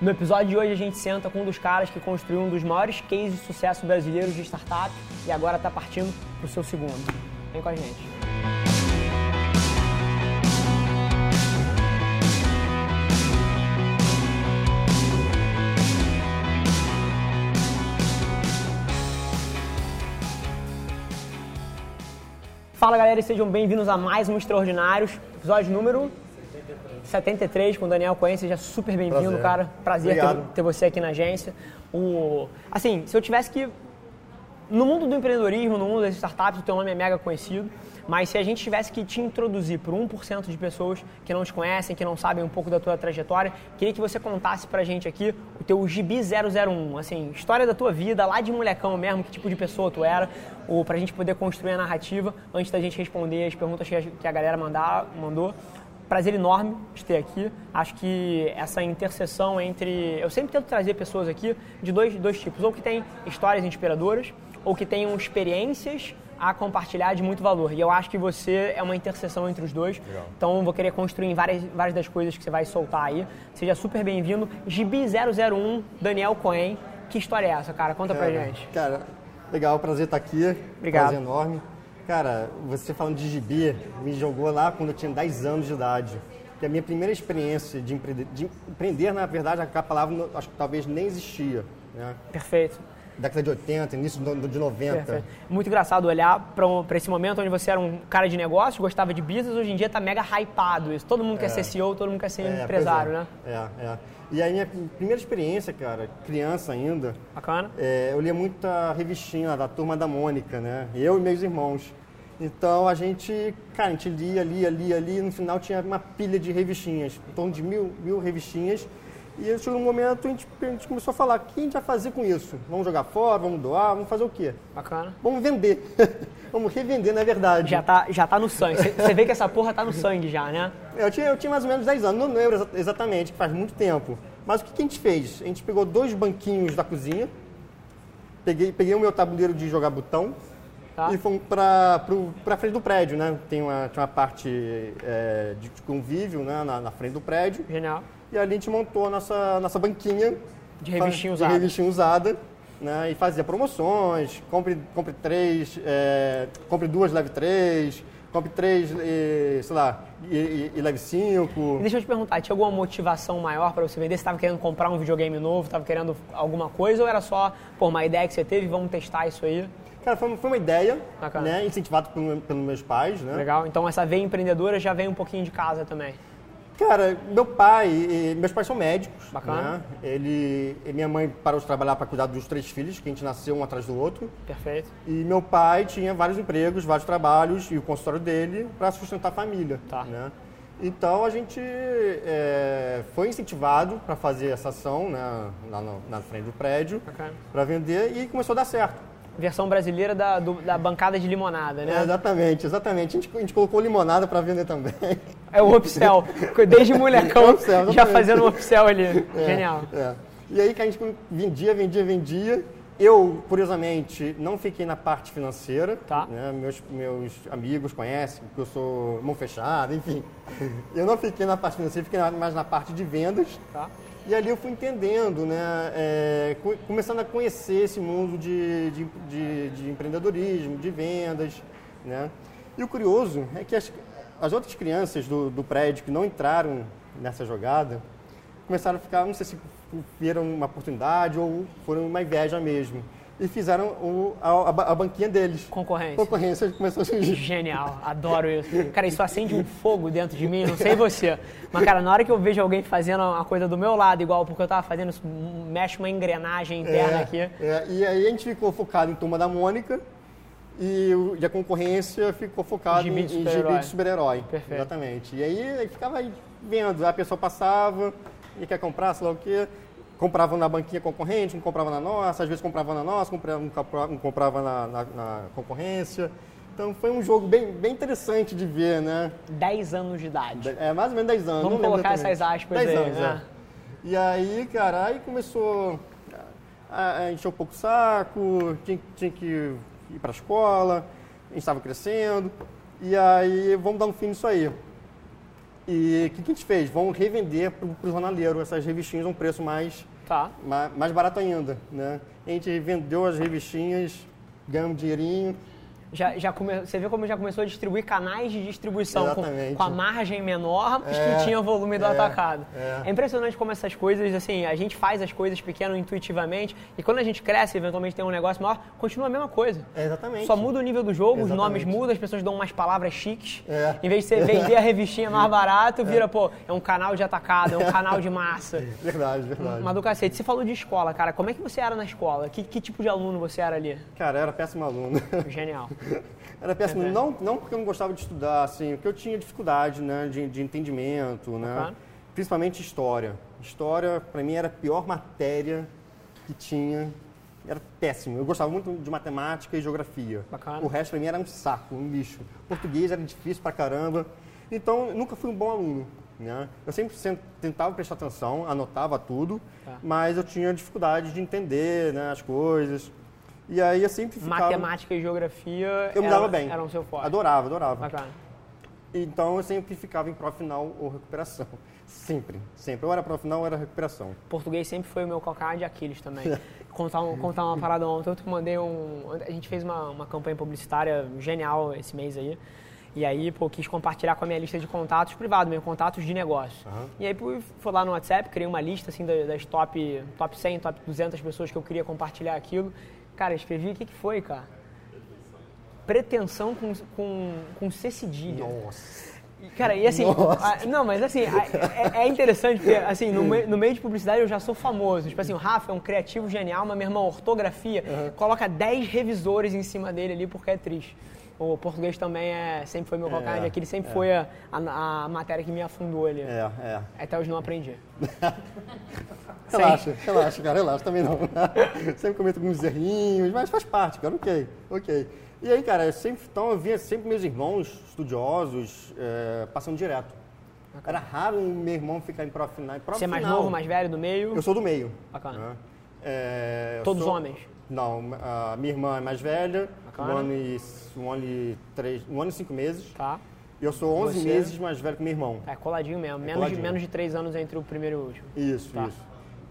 No episódio de hoje a gente senta com um dos caras que construiu um dos maiores cases de sucesso brasileiros de startup e agora está partindo para o seu segundo. Vem com a gente. Fala galera e sejam bem-vindos a mais um Extraordinários, episódio número 73 com o Daniel Cohen, seja super bem-vindo, cara. Prazer ter, ter você aqui na agência. O, assim, se eu tivesse que. No mundo do empreendedorismo, no mundo das startups, o teu nome é mega conhecido, mas se a gente tivesse que te introduzir por 1% de pessoas que não te conhecem, que não sabem um pouco da tua trajetória, queria que você contasse pra gente aqui o teu Gibi 001, assim, história da tua vida, lá de molecão mesmo, que tipo de pessoa tu era, ou pra gente poder construir a narrativa antes da gente responder as perguntas que a, que a galera mandar, mandou prazer enorme de ter aqui. Acho que essa interseção entre. Eu sempre tento trazer pessoas aqui de dois, dois tipos: ou que têm histórias inspiradoras, ou que tenham experiências a compartilhar de muito valor. E eu acho que você é uma interseção entre os dois. Então eu vou querer construir em várias, várias das coisas que você vai soltar aí. Seja super bem-vindo. Gibi001, Daniel Cohen. Que história é essa, cara? Conta pra Cara, gente. Cara, legal, prazer estar aqui. Obrigado. Prazer enorme. Cara, você falando de gibi, me jogou lá quando eu tinha 10 anos de idade. Que a minha primeira experiência de empreender, de empreender na verdade, a palavra acho que talvez nem existia. Né? Perfeito. Década de 80, início do- de 90. Perfeito. Muito engraçado olhar para esse momento onde você era um cara de negócio, gostava de business, hoje em dia tá mega hypado isso. Todo mundo quer ser CEO, todo mundo quer ser É, empresário, pois né? é. É, é. E aí minha primeira experiência, cara, criança ainda, Bacana. É, eu lia muita revistinha da turma da Mônica, né? Eu e meus irmãos. Então a gente, cara, a gente lia, lia, lia, lia, e no final tinha uma pilha de revistinhas, em torno de mil, mil revistinhas. E chegou um momento a gente, a gente começou a falar: o que a gente vai fazer com isso? Vamos jogar fora, vamos doar, vamos fazer o quê? Bacana. Vamos vender. vamos revender, na verdade. Já tá, já tá no sangue. Você- vê que essa porra tá no sangue já, né? Eu tinha, eu tinha mais ou menos 10 anos, não lembro exa- exatamente, que faz muito tempo. Mas o que, que a gente fez? A gente pegou dois banquinhos da cozinha, peguei, peguei o meu tabuleiro de jogar botão Tá. e fomos para a frente do prédio, né? Tem uma, tinha uma parte é, de convívio né? na, na frente do prédio. Genial. E ali a gente montou a nossa, nossa banquinha. De revistinha usada. De revistinha usada. Né? E fazia promoções, compre, compre três, é, compre duas, leve três, compre três, e, sei lá, e, e- e leve cinco. E deixa eu te perguntar, tinha alguma motivação maior para você vender? Você estava querendo comprar um videogame novo, estava querendo alguma coisa, ou era só, pô, uma ideia que você teve, vamos testar isso aí? Cara, foi, foi uma ideia, Bacana. né? Incentivado pelo- pelos meus pais, né? Legal? Então essa veia empreendedora já vem um pouquinho de casa também. Cara, meu pai, meus pais são médicos. Bacana. Né? Ele, minha mãe parou de trabalhar para cuidar dos três filhos, que a gente nasceu um atrás do outro. Perfeito. E meu pai tinha vários empregos, vários trabalhos e o consultório dele para sustentar a família. Tá. Né? Então a gente é, foi incentivado para fazer essa ação né, lá no- na frente do prédio Bacana. para vender e começou a dar certo. Versão brasileira da, do- da bancada de limonada, né? É, exatamente, exatamente. A gente, a gente colocou limonada para vender também. É o upsell. Desde molecão, É o upsell, já fazendo um upsell ali. É, Genial. é. E aí que a gente vendia, vendia, vendia. Eu, curiosamente, não fiquei na parte financeira. Tá. né? Meus, meus amigos conhecem que eu sou mão fechada, enfim. Eu não fiquei na parte financeira, fiquei mais na parte de vendas. Tá. E ali eu fui entendendo, né? é, co- começando a conhecer esse mundo de, de, de- de empreendedorismo, de vendas, né? E o curioso é que as, as outras crianças do, do prédio que não entraram nessa jogada começaram a ficar, não sei se viram uma oportunidade ou foram uma inveja mesmo. E fizeram o- a, a ba- a banquinha deles. Concorrência. Concorrência começou a surgir. Genial, adoro isso. Cara, isso acende um fogo dentro de mim, não sei você. Mas, cara, na hora que eu vejo alguém fazendo uma coisa do meu lado, igual porque eu tava fazendo, isso mexe uma engrenagem interna aqui. é, e aí a gente ficou focado em Turma da Mônica e, o- e a concorrência ficou focada em, gibi de super-herói. Perfeito. Exatamente. E aí aí ficava aí vendo, a pessoa passava e quer comprar, sei lá o quê. Compravam na banquinha concorrente, não comprava na nossa, às vezes comprava na nossa, não comprava na, na- na concorrência. Então foi um jogo bem, bem interessante de ver, né? 10 anos de idade. É mais ou menos 10 anos. Vamos colocar essas aspas 10 aí, anos, né? é. E aí, cara, aí começou a, encher um pouco o saco, tinha, tinha que ir para a escola, a gente estava crescendo, e aí vamos dar um fim nisso aí. E o que, que a gente fez? Vamos revender para o jornaleiro essas revistinhas a um preço mais, Tá. mais, mais barato ainda, né? A gente vendeu as revistinhas, ganhamos dinheirinho. Já, já come... Você vê como já começou a distribuir canais de distribuição com, Exatamente. com a margem menor, mas É, que tinha volume do é, atacado. é. É. impressionante como essas coisas, assim, a gente faz as coisas pequenas intuitivamente e quando a gente cresce, eventualmente tem um negócio maior, continua a mesma coisa. É, exatamente. Só muda o nível do jogo, os nomes Exatamente. mudam, as pessoas dão umas palavras chiques. É. Em vez de você vender a revistinha mais barato, vira, pô, é um canal de atacado, é um canal de massa. Verdade, verdade. Mas do cacete, você falou de escola, cara. Como é que você era na escola? Que, que tipo de aluno você era ali? Cara, eu era péssimo aluno. Genial. Era péssimo, não, não porque eu não gostava de estudar, assim, porque eu tinha dificuldade, né, de, de entendimento, né, Bacana. principalmente história. História, para mim, era a pior matéria que tinha, era péssimo. Eu gostava muito de matemática e geografia. Bacana. O resto, para mim, era um saco, um lixo. Português era difícil pra caramba, então, nunca fui um bom aluno. Né? Eu sempre tentava prestar atenção, anotava tudo, Tá. mas eu tinha dificuldade de entender né, as coisas. E aí eu sempre ficava... Matemática e geografia Eu me dava bem. eram seu forte. Adorava, adorava. Bacana. Então eu sempre ficava em prova final ou recuperação. Sempre, sempre. Ou era prova final ou era recuperação. Português sempre foi o meu calcanhar de Aquiles também. contar, um- contar uma parada ontem. Eu te mandei um. A gente fez uma, uma campanha publicitária genial esse mês aí. E aí, pô, quis compartilhar com a minha lista de contatos privado, mesmo, contatos de negócio. Aham. E aí, pô, fui lá no WhatsApp, criei uma lista, assim, da- das top, top 100, top 200 pessoas que eu queria compartilhar aquilo. Cara, escrevi, o que que foi, cara? Pretensão com, com, com C cedilha. Nossa. Cara, e assim, a- não, mas assim, a- é, é interessante, porque assim, no, me- no meio de publicidade eu já sou famoso. Tipo assim, o Rafa é um criativo genial, mas meu irmão, ortografia, coloca 10 revisores em cima dele ali porque é triste. O português também é, sempre foi meu calcanhar de Aquiles, sempre foi a, a, a matéria que me afundou ali. É, é. Até hoje não aprendi. Relaxa, relaxa, cara, relaxa também não. sempre cometo alguns errinhos, mas faz parte, cara, ok, ok. E aí, cara, eu sempre, então eu via sempre meus irmãos estudiosos é, passando direto. Era raro meu irmão ficar em prova final. Em prova Você é mais final. novo, mais velho, do meio? Eu sou do meio. Bacana. né? É, Todos sou- homens? Não, a minha irmã é mais velha, Bacana. um ano, e, um, ano e três, um ano e cinco meses. Tá. E eu sou 11 Você? meses mais velho que meu irmão. É coladinho mesmo. Menos, coladinho. De, menos de 3 anos entre o primeiro e o último. Isso, Tá. isso.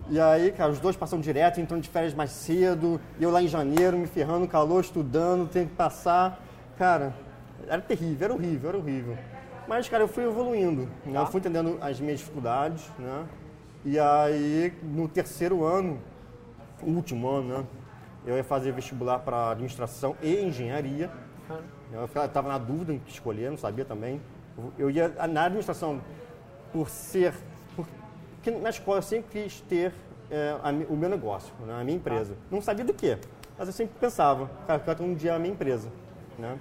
E aí, cara, os dois passam direto, entrando de férias mais cedo, eu lá em janeiro, me ferrando, calor, estudando, tenho que passar. Cara, era terrível, era horrível, era horrível. Mas, cara, eu fui evoluindo, né? Tá. eu fui entendendo as minhas dificuldades, né? E aí, no terceiro ano, último ano, né? Eu ia fazer vestibular para administração e engenharia. Eu estava na dúvida em que escolher, não sabia também. Eu ia na administração por ser. por- Porque na escola eu sempre quis ter é, a o meu negócio, né, a minha empresa. Não sabia do que, mas eu sempre pensava, cara, eu um dia a minha empresa. Né?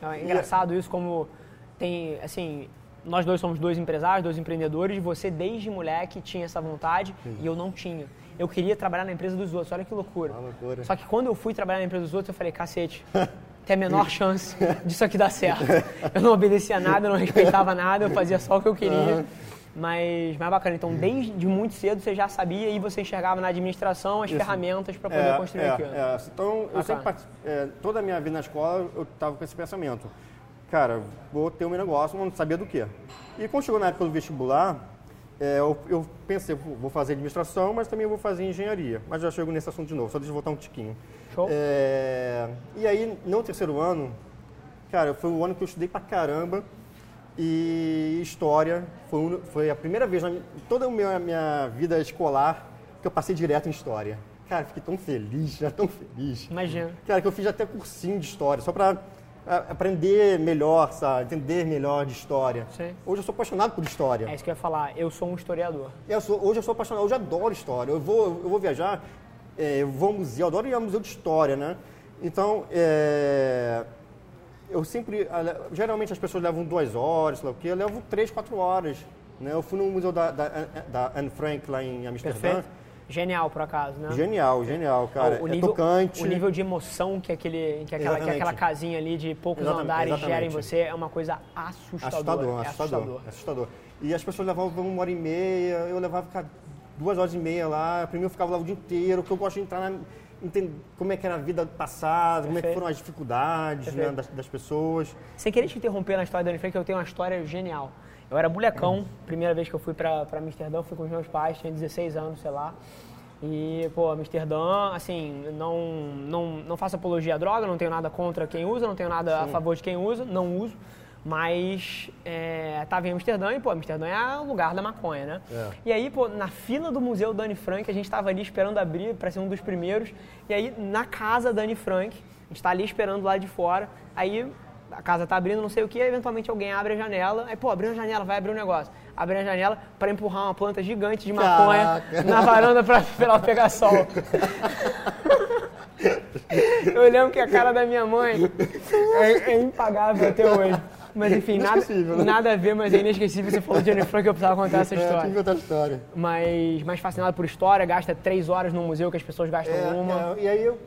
É engraçado isso como tem, assim, nós dois somos dois empresários, dois empreendedores, você desde moleque tinha essa vontade e eu não tinha. Eu queria trabalhar na empresa dos outros, olha que loucura. Uma loucura. Só que quando eu fui trabalhar na empresa dos outros, eu falei, cacete, tem a menor chance disso aqui dar certo. Eu não obedecia nada, eu não respeitava nada, eu fazia só o que eu queria. Mas, mas bacana, então desde muito cedo você já sabia e você enxergava na administração as ferramentas para poder construir é, aquilo. é. Então, eu sempre, é, toda a minha vida na escola, eu estava com esse pensamento. Cara, vou ter o meu negócio, mas não sabia do que. E quando chegou na época do vestibular, é, eu, eu pensei, "Pô, vou fazer administração, mas também vou fazer engenharia. Mas já chego nesse assunto de novo, só deixa eu voltar um tiquinho. Show. É, e aí, no terceiro ano, cara, foi o ano que eu estudei pra caramba. E história foi, foi a primeira vez na toda a minha, minha vida escolar que eu passei direto em história. Cara, fiquei tão feliz, já tão feliz. Imagina. Cara, que eu fiz até cursinho de história, só pra aprender melhor, sabe? Entender melhor de história. Sim. Hoje eu sou apaixonado por história. É isso que eu ia falar, eu sou um historiador. Eu sou- hoje eu sou apaixonado, hoje eu adoro história. Eu vou, eu vou viajar, é, eu vou ao museu, eu adoro ir ao museu de história, né? Então, é, eu sempre, geralmente as pessoas levam duas horas, sei lá o quê, eu levo três, quatro horas. Né? Eu fui no museu da, da, da Anne Frank lá em Amsterdã. Perfeito? Genial, por acaso, né? Genial, genial, cara. o, é nível, tocante. o nível de emoção que, aquele, que, aquela, que Exatamente. aquela casinha ali de poucos Exatamente, andares gera em exatamente. você é uma coisa assustadora. Assustador, é assustador, assustador. E as pessoas levavam uma hora e meia, eu levava cara, duas horas e meia lá. Primeiro eu ficava lá o dia inteiro, porque eu gosto de entrar na. entender como é que era a vida passada, como é que Perfeito. foram as dificuldades né, Perfeito. das, das pessoas. Sem querer te interromper na história da Anne Frank, eu tenho uma história genial. Eu era molecão, primeira vez que eu fui pra, pra Amsterdã, fui com os meus pais, tinha 16 anos, sei lá. E, pô, Amsterdã, assim, não, não, não faço apologia à droga, não tenho nada contra quem usa, não tenho nada Sim. a favor de quem usa, não uso. Mas é, tava em Amsterdã e, pô, Amsterdã é o lugar da maconha, né? É. E aí, pô, na fila do Museu Dani Frank, a gente tava ali esperando abrir para ser um dos primeiros. E aí, na casa Dani Frank, a gente tá ali esperando lá de fora. Aí a casa tá abrindo, não sei o que, eventualmente alguém abre a janela, aí, pô, abriu a janela, vai abrir um negócio. Abre a janela para empurrar uma planta gigante de maconha Caraca. na varanda para ela pegar sol. Eu lembro que a cara da minha mãe é, é impagável até hoje. Mas enfim, nada, né? nada a ver, mas é inesquecível. Você falou de Jennifer Frank, eu precisava contar essa história. É, tem que contar a história. Mas mais fascinado por história, gasta três horas no museu que as pessoas gastam é, uma. É, e aí, eu,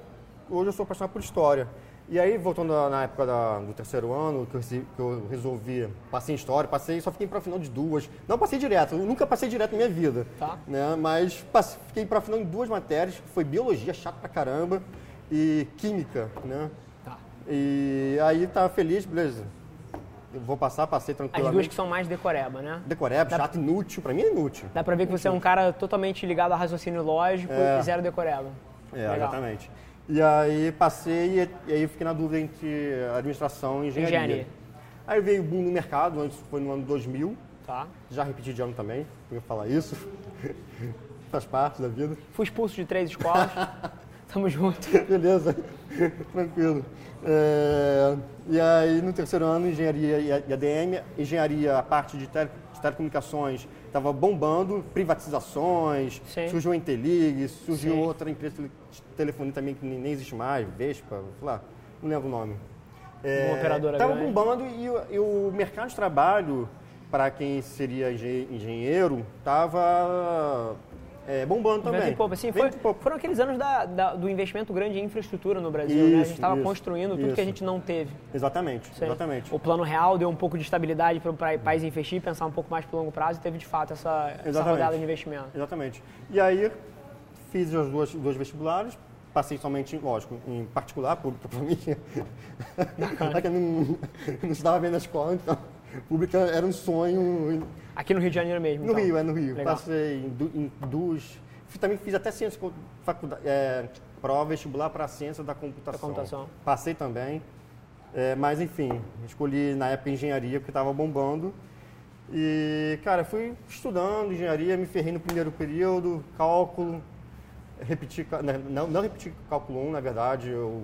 hoje eu sou apaixonado por história. E aí, voltando na época da, do terceiro ano, que eu, que eu, resolvi, passei em história, passei, só fiquei para final de duas. Não passei direto, nunca passei direto na minha vida. Tá. Né? Mas passei, fiquei para final em duas matérias, foi biologia, chato pra caramba, e química, né? Tá. E aí tava feliz, beleza. Eu vou passar, passei tranquilamente. As duas que são mais decoreba, né? Decoreba, Dá chato, inútil, pra mim é inútil. Dá pra ver que você é um cara totalmente ligado a raciocínio lógico é. e zero decoreba. É, Legal. exatamente. E aí passei e, aí fiquei na dúvida entre administração e engenharia. engenharia. Aí veio o boom no mercado, antes foi no ano 2000. Tá. Já repeti de ano também, eu falar isso. Faz parte da vida. Fui expulso de três escolas. Tamo junto. Beleza, tranquilo. É, e aí no terceiro ano, engenharia e ADM, engenharia, a parte de, tele, de telecomunicações estava bombando, privatizações, Sim. surgiu a Intelig, surgiu Sim. outra empresa de telefonia também que nem existe mais, Vespa, sei lá, não lembro o nome. É, Uma operadora Estava bombando e, e, o mercado de trabalho, para quem seria engenheiro, estava é, bombando também. Vento pouco, assim, foi, pouco. Foram aqueles anos da, da, do investimento grande em infraestrutura no Brasil, isso, né? A gente estava construindo tudo isso. que a gente não teve. Exatamente, Sim. exatamente. O plano real deu um pouco de estabilidade para o país investir, pensar um pouco mais para longo prazo e teve de fato essa, essa rodada de investimento. Exatamente. E aí fiz os dois, dois vestibulares, passei somente, lógico, em particular, público para mim. eu não, não estava bem na escola, então pública era um sonho Aqui no Rio de Janeiro mesmo? No então. Rio, é no Rio. Legal. Passei em, em duas... Também fiz até ciência, faculdade, é, prova vestibular para ciência da computação. da computação. Passei também. É, mas, enfim, escolhi na época engenharia, porque estava bombando. E, cara, fui estudando engenharia, me ferrei no primeiro período, cálculo, repeti, né, não, não repeti cálculo 1, na verdade, eu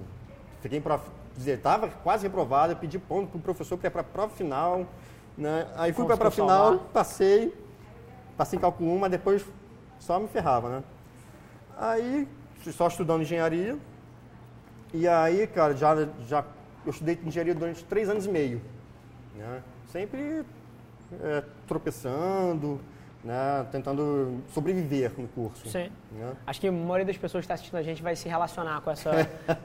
fiquei para dizer, estava quase reprovado, pedi ponto para o professor para ir para a prova final, né? Aí fui para a final, passei, passei em cálculo 1, mas depois só me ferrava, né? Aí, só estudando engenharia. E aí, cara, já, já eu estudei engenharia durante três anos e meio. Né? Sempre é, tropeçando, né? tentando sobreviver no curso. Sim. Né? Acho que a maioria das pessoas que está assistindo a gente vai se relacionar com essa.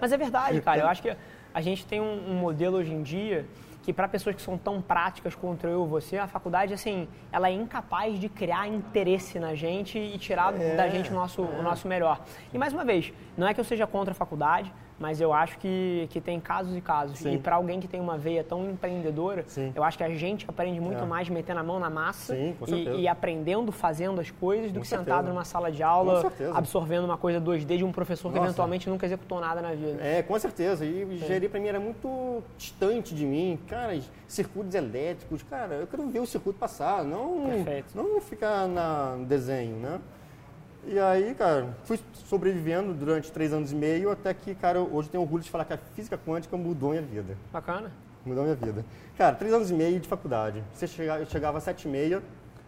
Mas é verdade, cara. Eu acho que a gente tem um, um modelo hoje em dia que para pessoas que são tão práticas quanto eu e você, a faculdade, assim, ela é incapaz de criar interesse na gente e tirar é, da gente o nosso, é. o nosso melhor. E mais uma vez, não é que eu seja contra a faculdade, mas eu acho que, que tem casos e casos. Sim. E para alguém que tem uma veia tão empreendedora, Sim. eu acho que a gente aprende muito é. mais metendo a mão na massa Sim, e, e, aprendendo, fazendo as coisas, do com que certeza. sentado numa sala de aula, absorvendo uma coisa 2D de um professor Nossa. que eventualmente nunca executou nada na vida. É, com certeza. E engenharia para mim era muito distante de mim. Cara, circuitos elétricos, cara, eu quero ver o circuito passar, não, não ficar no desenho, né? E aí, cara, fui sobrevivendo durante três anos e meio, até que, cara, hoje tenho orgulho de falar que a física quântica mudou minha vida. Bacana. Mudou minha vida. Cara, três anos e meio de faculdade. Você chegava, eu chegava às sete e meia,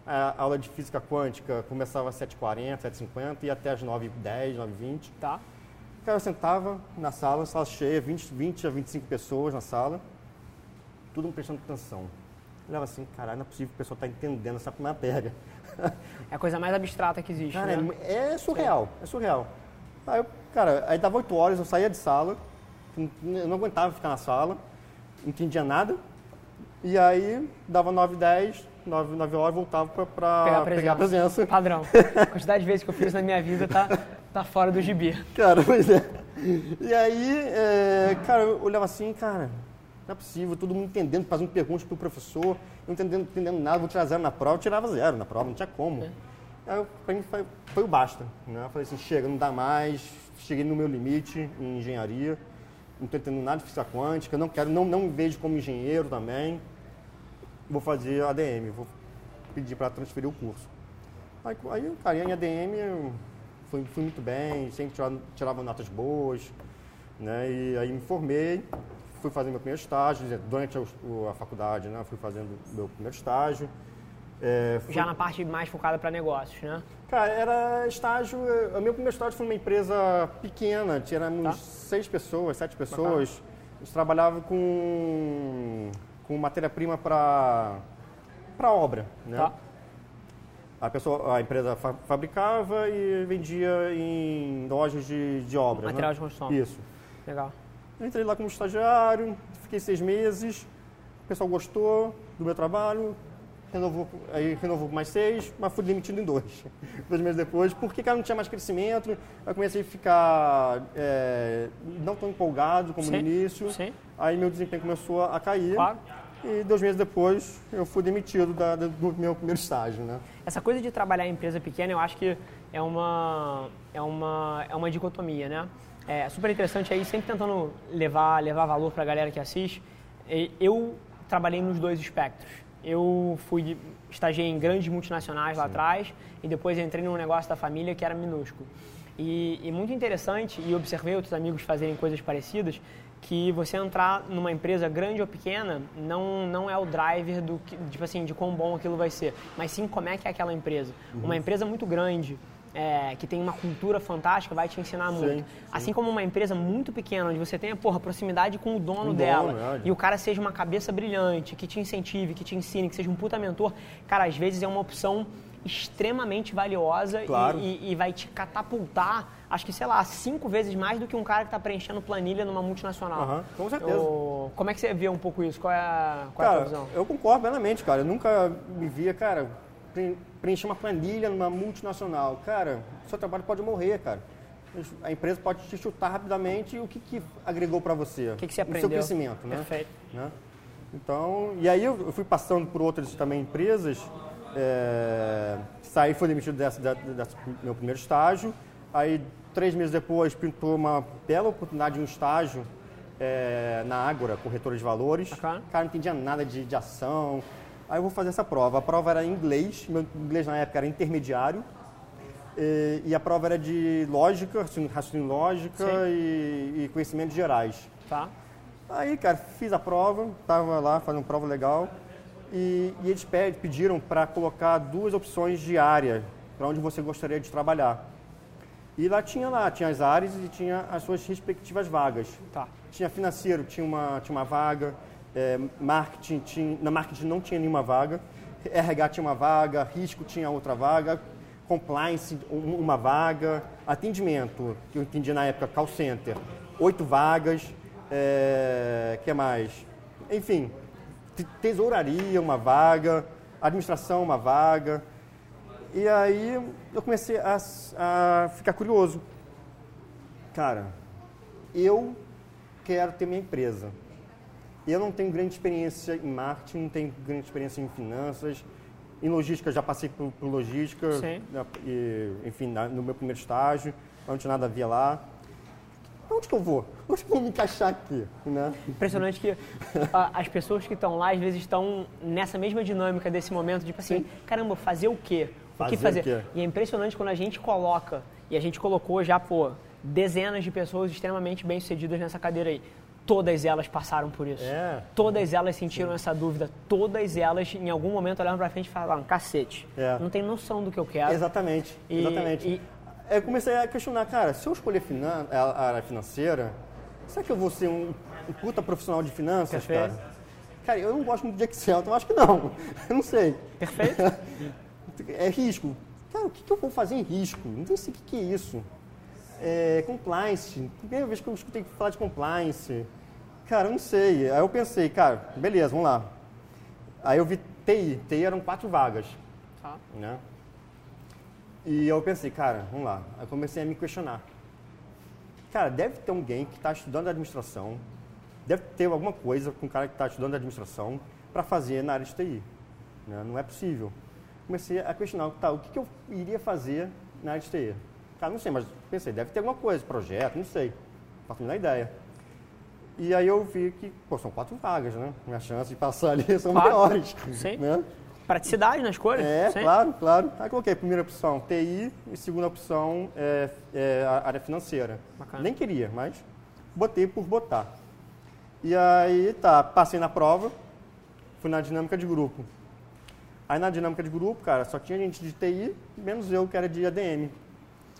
a aula de física quântica começava às 7h40, 7h50 e até às 9h10, 9h20. Tá. Cara, eu sentava na sala, sala cheia, 20, 20 a 25 pessoas na sala, tudo me prestando atenção. Eu olhava assim, caralho, não é possível que o pessoal está entendendo essa matéria. É a coisa mais abstrata que existe. Cara, né? é, é surreal, é surreal. Aí eu, cara, aí dava 8 horas, eu saía de sala, eu não aguentava ficar na sala, não entendia nada. E aí dava 9, 10, 9, 9 horas, voltava para pegar, pegar, a presença. Padrão. A quantidade de vezes que eu fiz na minha vida tá, tá fora do gibi. Cara, pois é. E aí, é, cara, eu olhava assim, cara, não é possível, todo mundo entendendo, fazendo perguntas para o professor, não entendendo, entendendo nada, vou tirar zero na prova, eu tirava zero na prova, não tinha como. É. Aí, para mim, foi, foi, o basta. Né? Eu falei assim, chega, não dá mais, cheguei no meu limite em engenharia, não estou entendendo nada de física quântica, não quero, não, não me vejo como engenheiro também, vou fazer ADM, vou pedir para transferir o curso. Aí, aí cara, em ADM fui, fui muito bem, sempre tirava, tirava notas boas, né? E aí me formei, fui fazer meu primeiro estágio, durante a, a faculdade, né? Fui fazendo meu primeiro estágio. É, fui... Já na parte mais focada para negócios, né? Cara, era estágio. O meu primeiro estágio foi numa empresa pequena, tínhamos tá. seis pessoas, sete pessoas. Bacana. A gente trabalhava com, com matéria-prima para obra, né? Tá. A, pessoa, a empresa fa fabricava e vendia em lojas de, de obra. Né? Material né? de construção. Isso. Legal. Entrei lá como estagiário, fiquei seis meses, o pessoal gostou do meu trabalho, renovou, aí renovou mais seis, mas fui demitido em dois. dois meses depois, porque cara, não tinha mais crescimento, eu comecei a ficar é, não tão empolgado como sim, no início, sim. aí meu desempenho começou a cair. Claro. E dois meses depois eu fui demitido da, do meu primeiro estágio, né? Essa coisa de trabalhar em empresa pequena, eu acho que é uma, é uma, é uma dicotomia, né? É super interessante aí, sempre tentando levar, levar valor para a galera que assiste. Eu trabalhei nos dois espectros. Eu fui estagiei em grandes multinacionais Sim. lá atrás e depois entrei num negócio da família que era minúsculo. E, e, muito interessante, e observei outros amigos fazerem coisas parecidas, que você entrar numa empresa grande ou pequena não, não é o driver do que, tipo assim, de quão bom aquilo vai ser, mas sim como é que é aquela empresa. Uhum. Uma empresa muito grande, é, que tem uma cultura fantástica, vai te ensinar sim, muito. Sim. Assim como uma empresa muito pequena, onde você tenha, porra, proximidade com o dono dela, dono, e o cara seja uma cabeça brilhante, que te incentive, que te ensine, que seja um puta mentor, cara, às vezes é uma opção extremamente valiosa claro. e, e, e, vai te catapultar, acho que, sei lá, cinco vezes mais do que um cara que está preenchendo planilha numa multinacional. Uhum, com certeza. Eu, como é que você vê um pouco isso? Qual é a, qual cara, é a visão? Eu concordo plenamente, cara. Eu nunca me via, cara, preencher uma planilha numa multinacional. Cara, seu trabalho pode morrer, cara. A empresa pode te chutar rapidamente o que, que agregou para você? O que, que você aprendeu? O seu crescimento, né? Perfeito. Né? Então, e aí eu fui passando por outras também empresas é, saí, fui demitido dessa, dessa, meu primeiro estágio. Aí, três meses depois, pintou uma bela oportunidade de um estágio é, na Ágora, corretora de valores. Cara, não entendia nada de, de ação. Aí eu vou fazer essa prova. A prova era em inglês, meu inglês na época era intermediário. E, e a prova era de lógica, raciocínio lógica e, e, conhecimentos gerais. Tá. Aí, cara, fiz a prova, tava lá fazendo prova legal e, e eles pediram para colocar duas opções de área para onde você gostaria de trabalhar. E lá tinha lá, tinha as áreas e tinha as suas respectivas vagas. Tá. Tinha financeiro, tinha uma, tinha uma vaga, é, marketing, tinha, na marketing não tinha nenhuma vaga, RH tinha uma vaga, risco tinha outra vaga, compliance uma vaga, atendimento, que eu entendi na época, call center, oito vagas, é, que mais? Enfim, tesouraria uma vaga, administração uma vaga. E aí eu comecei a, a ficar curioso. Cara, eu quero ter minha empresa. Eu não tenho grande experiência em marketing, não tenho grande experiência em finanças. Em logística, já passei por, por logística, Sim. E, enfim, no meu primeiro estágio, não tinha nada a ver lá onde que eu vou? Onde que eu vou me encaixar aqui? Né? Impressionante que a, as pessoas que estão lá, às vezes, estão nessa mesma dinâmica desse momento, tipo assim, Sim. caramba, fazer o quê? O fazer que fazer? O quê? E é impressionante quando a gente coloca, e a gente colocou já, pô, dezenas de pessoas extremamente bem-sucedidas nessa cadeira aí. Todas elas passaram por isso. É. Todas elas sentiram Sim. essa dúvida. Todas elas, em algum momento, olharam pra frente e falaram, cacete, é. não tem noção do que eu quero. Exatamente, e, exatamente. E, eu comecei a questionar, cara, se eu escolher finan a área financeira, será que eu vou ser um, um puta profissional de finanças, Perfeito. cara? Cara, eu não gosto muito de Excel, então acho que não. Eu não sei. Perfeito. é risco. Cara, o que, que, eu vou fazer em risco? Não sei o que, que é isso. É, compliance. Primeira vez que eu escutei falar de compliance. Cara, eu não sei. Aí eu pensei, cara, beleza, vamos lá. Aí eu vi TI. TI eram quatro vagas. Tá. Né? E eu pensei, cara, vamos lá. Aí comecei a me questionar. Cara, deve ter alguém que está estudando administração, deve ter alguma coisa com o cara que está estudando administração para fazer na área de TI. Né? Não é possível. Comecei a questionar, tá, o que, que eu iria fazer na área de TI? Cara, não sei, mas pensei, deve ter alguma coisa, projeto, não sei. Não faço a ideia. E aí eu vi que, pô, são quatro vagas, né? Minha chance de passar ali são Claro. maiores. Sim. Né? Praticidade na escolha? É, Sim. claro, claro. Aí coloquei primeira opção TI e segunda opção é, é a área financeira. Bacana. Nem queria, mas botei por botar. E aí, tá, passei na prova, fui na dinâmica de grupo. Aí na dinâmica de grupo, cara, só tinha gente de TI, menos eu que era de ADM.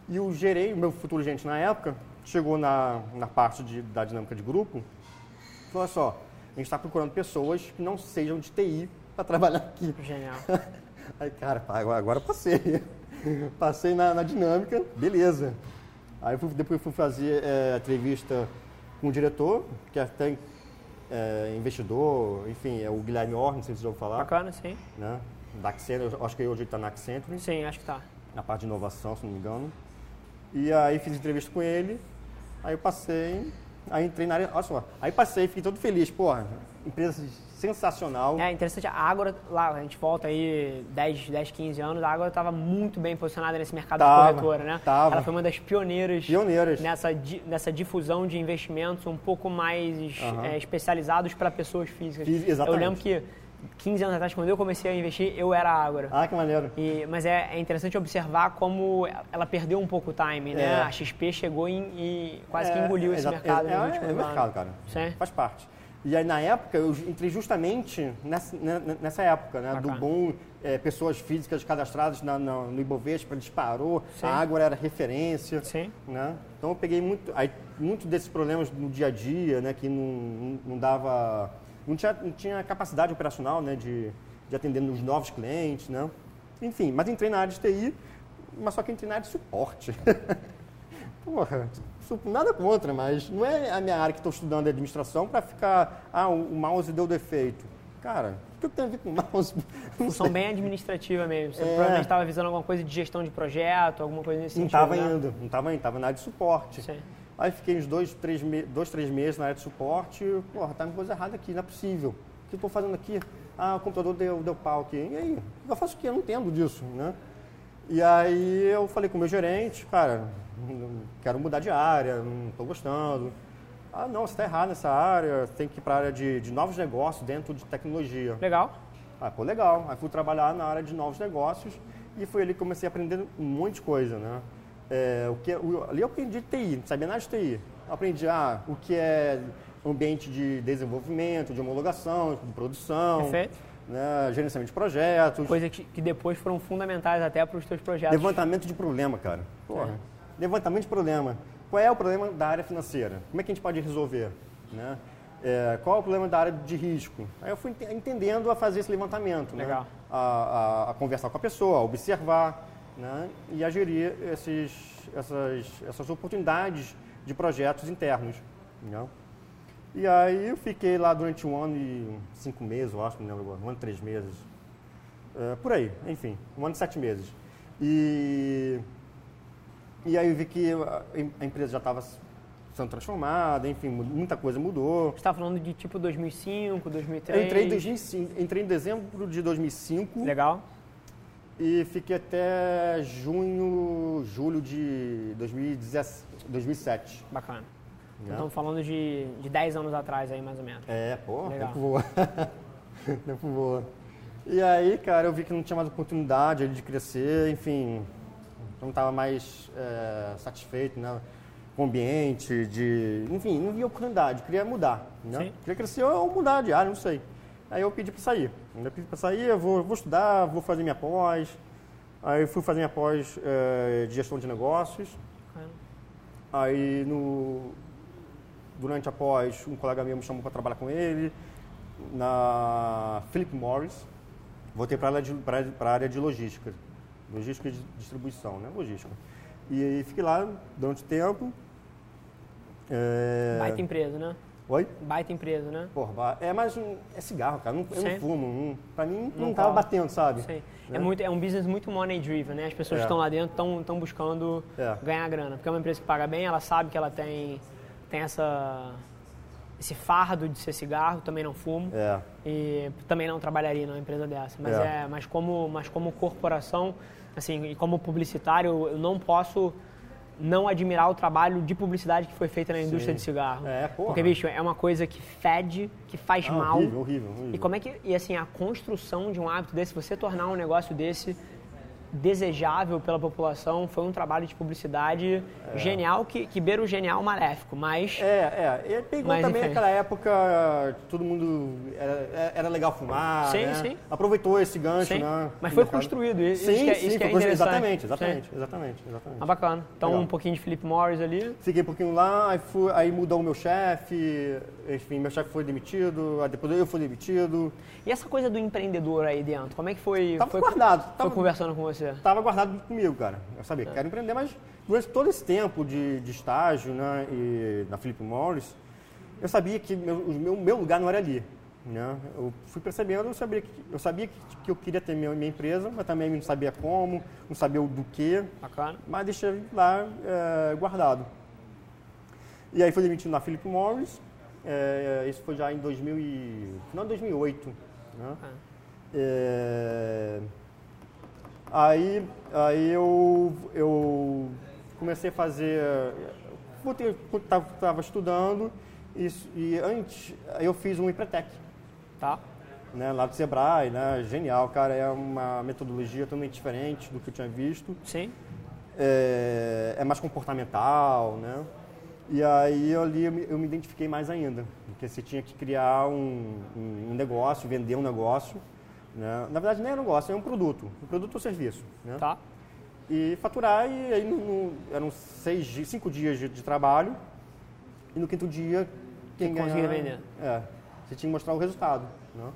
E o gerei, o meu futuro gerente na época, chegou na, na parte de- da dinâmica de grupo, falou olha só, a gente está procurando pessoas que não sejam de TI para trabalhar aqui. Genial. Aí, cara, agora, passei. passei na, na dinâmica, beleza. Aí fui- depois fui fazer é, entrevista com o diretor, que é até é, investidor, enfim, é o Guilherme Orr, não sei se vocês já ouviram falar. Bacana, sim. Né? Da Accenture, acho que hoje ele está na Accenture, Sim, acho que tá. na parte de inovação, se não me engano. E aí fiz entrevista com ele, aí eu passei, aí entrei na área, olha só, aí passei, fiquei todo feliz, porra, empresa sensacional. É interessante, a Ágora, lá, a gente volta aí 10, 10 15 anos, a Ágora estava muito bem posicionada nesse mercado Tava, de corretora, né? tava. Ela foi uma das pioneiras, Pioneiras. Nessa, nessa difusão de investimentos um pouco mais Aham. é, especializados para pessoas físicas. Fiz- exatamente. Eu lembro que 15 anos atrás, quando eu comecei a investir, eu era a Ágora. Ah, que maneiro. E- mas é, é interessante observar como ela perdeu um pouco o time, né? É. A XP chegou em- e quase que É, engoliu esse mercado é, é, é mercado, cara. Sim. Faz parte. E aí, na época, eu entrei justamente nessa, né, nessa época, né? Do Bacana. boom, é, pessoas físicas cadastradas na, na- no Ibovespa, disparou, Sim. a água era referência. Sim. Né? Então, eu peguei muito, aí, muito desses problemas no dia a dia, né? Que não- não dava... Não tinha, não tinha capacidade operacional, né? De, de atender nos novos clientes, né? Enfim, mas entrei na área de TI, mas só que entrei na área de suporte. Porra, nada contra, mas não é a minha área que estou estudando administração para ficar, ah, o mouse deu defeito. Cara, o que eu tenho a ver com mouse? Função bem administrativa mesmo. Você É. provavelmente estava visando alguma coisa de gestão de projeto, alguma coisa nesse Não sentido. estava né? indo, não estava indo, estava na área de suporte. Sim. Aí fiquei uns dois, três, me- dois, três meses na área de suporte, porra, tá uma coisa errada aqui, não é possível. O que eu estou fazendo aqui? Ah, o computador deu, deu pau aqui. E aí? Eu faço o quê? Eu não entendo disso, né? E aí eu falei com o meu gerente, cara, quero mudar de área, não estou gostando. Ah, não, você está errado nessa área, tem que ir para a área de, de novos negócios dentro de tecnologia. Legal. Ah, pô, legal. Aí fui trabalhar na área de novos negócios e foi ali que comecei a aprender um monte de coisa, né? É, o que, o, ali eu aprendi TI, não sabia nada de TI. Eu aprendi ah, o que é ambiente de desenvolvimento, de homologação, de produção, Perfeito. né, gerenciamento de projetos, Coisa que, que depois foram fundamentais até para os teus projetos. levantamento de problema, cara. Porra, É. levantamento de problema. Qual é o problema da área financeira? Como é que a gente pode resolver? Né? É, qual é o problema da área de risco? Aí eu fui ente- entendendo a fazer esse levantamento. né? Legal. A, a- a conversar com a pessoa, a observar né? e a gerir esses, essas, essas oportunidades de projetos internos. né? E aí eu fiquei lá durante um ano e cinco meses, eu acho, não lembro agora, um ano e três meses. É, por aí, enfim, um ano e sete meses. E, e aí eu vi que a, a empresa já estava sendo transformada, enfim, mu- muita coisa mudou. Você está falando de tipo 2005, 2003? Eu entrei em, 2005, entrei em dezembro de 2005 Legal. E fiquei até junho, julho de 2017, 2007. Bacana. né? Estamos falando de, de 10 anos atrás aí, mais ou menos. É, pô, Legal. tempo voa. tempo voa. E aí, cara, eu vi que não tinha mais oportunidade de crescer, enfim, não estava mais é, satisfeito né, com o ambiente, de, enfim, não via oportunidade, queria mudar, né? Sim. Queria crescer ou mudar de área, não sei. Aí eu pedi para sair. Eu pedi para sair, eu vou, vou estudar, vou fazer minha pós. Aí eu fui fazer minha pós é, de gestão de negócios. Aí, no, durante a pós, um colega meu me chamou para trabalhar com ele na Philip Morris. Voltei para a área de, logística, logística de distribuição, né? Logística. E fiquei lá durante o tempo. É... Baita empresa, né? Oi? Baita empresa, né? Porra, é mais um, é cigarro, cara. Não, eu Sim. não fumo. Não, pra mim, não, Não tava batendo, sabe? Né? É, muito, é um business muito money driven, né? As pessoas É. que estão lá dentro estão buscando É. ganhar grana. Porque é uma empresa que paga bem, ela sabe que ela tem, tem essa, esse fardo de ser cigarro, também não fumo. É. E também não trabalharia numa empresa dessa. Mas, É. é. mas, como, mas como corporação, assim, e como publicitário, eu não posso não admirar o trabalho de publicidade que foi feita na indústria de cigarro. É, porra. Porque, bicho, é uma coisa que fede, que faz Ah, mal. horrível, horrível, horrível. E como é que. E assim, a construção de um hábito desse, você tornar um negócio desse desejável pela população, foi um trabalho de publicidade genial, que, que beira o genial maléfico, mas. É, é. E pegou Mas, também enfim. aquela época, todo mundo era, era legal fumar, Sim, né? foi Aproveitou esse gancho, Sim, né? mas foi mercado. construído, isso sim, que é- sim, isso que é construído. interessante. Exatamente, Sim. exatamente, exatamente, exatamente. Ah, bacana. Então, Legal. um pouquinho de Philip Morris ali. Fiquei um pouquinho lá, aí, fui, aí mudou o meu chefe, enfim, meu chefe foi demitido, aí depois eu fui demitido. E essa coisa do empreendedor aí dentro, como é que foi? Tava foi, guardado, Foi tava- conversando com você? Estava guardado comigo, cara. Eu sabia que quero empreender, mas durante todo esse tempo de, de estágio né, e na Philip Morris, eu sabia que meu, o meu, meu lugar não era ali. Né? Eu fui percebendo, eu sabia que eu, sabia que, que eu queria ter minha, minha empresa, mas também não sabia como, não sabia o do que, Bacana. mas deixei lá é, guardado. E aí fui demitido na Philip Morris, é, isso foi já em 2000 e, final de 2008. Né? Ah. É, aí aí eu, eu comecei a fazer. Estava estudando isso, e antes eu fiz um Empretec, Tá. né, lá do Sebrae, né, genial, cara, é uma metodologia totalmente diferente do que eu tinha visto Sim. é, é mais comportamental, né? E aí ali eu me, eu me identifiquei mais ainda, porque você tinha que criar um- um negócio, vender um negócio, né? Na verdade nem é um negócio, é um produto, um produto ou serviço, né? Tá. E faturar e aí no- no- eram seis, cinco dias de, de trabalho e no quinto dia quem que conseguia vender. É, você tinha que mostrar o resultado, né?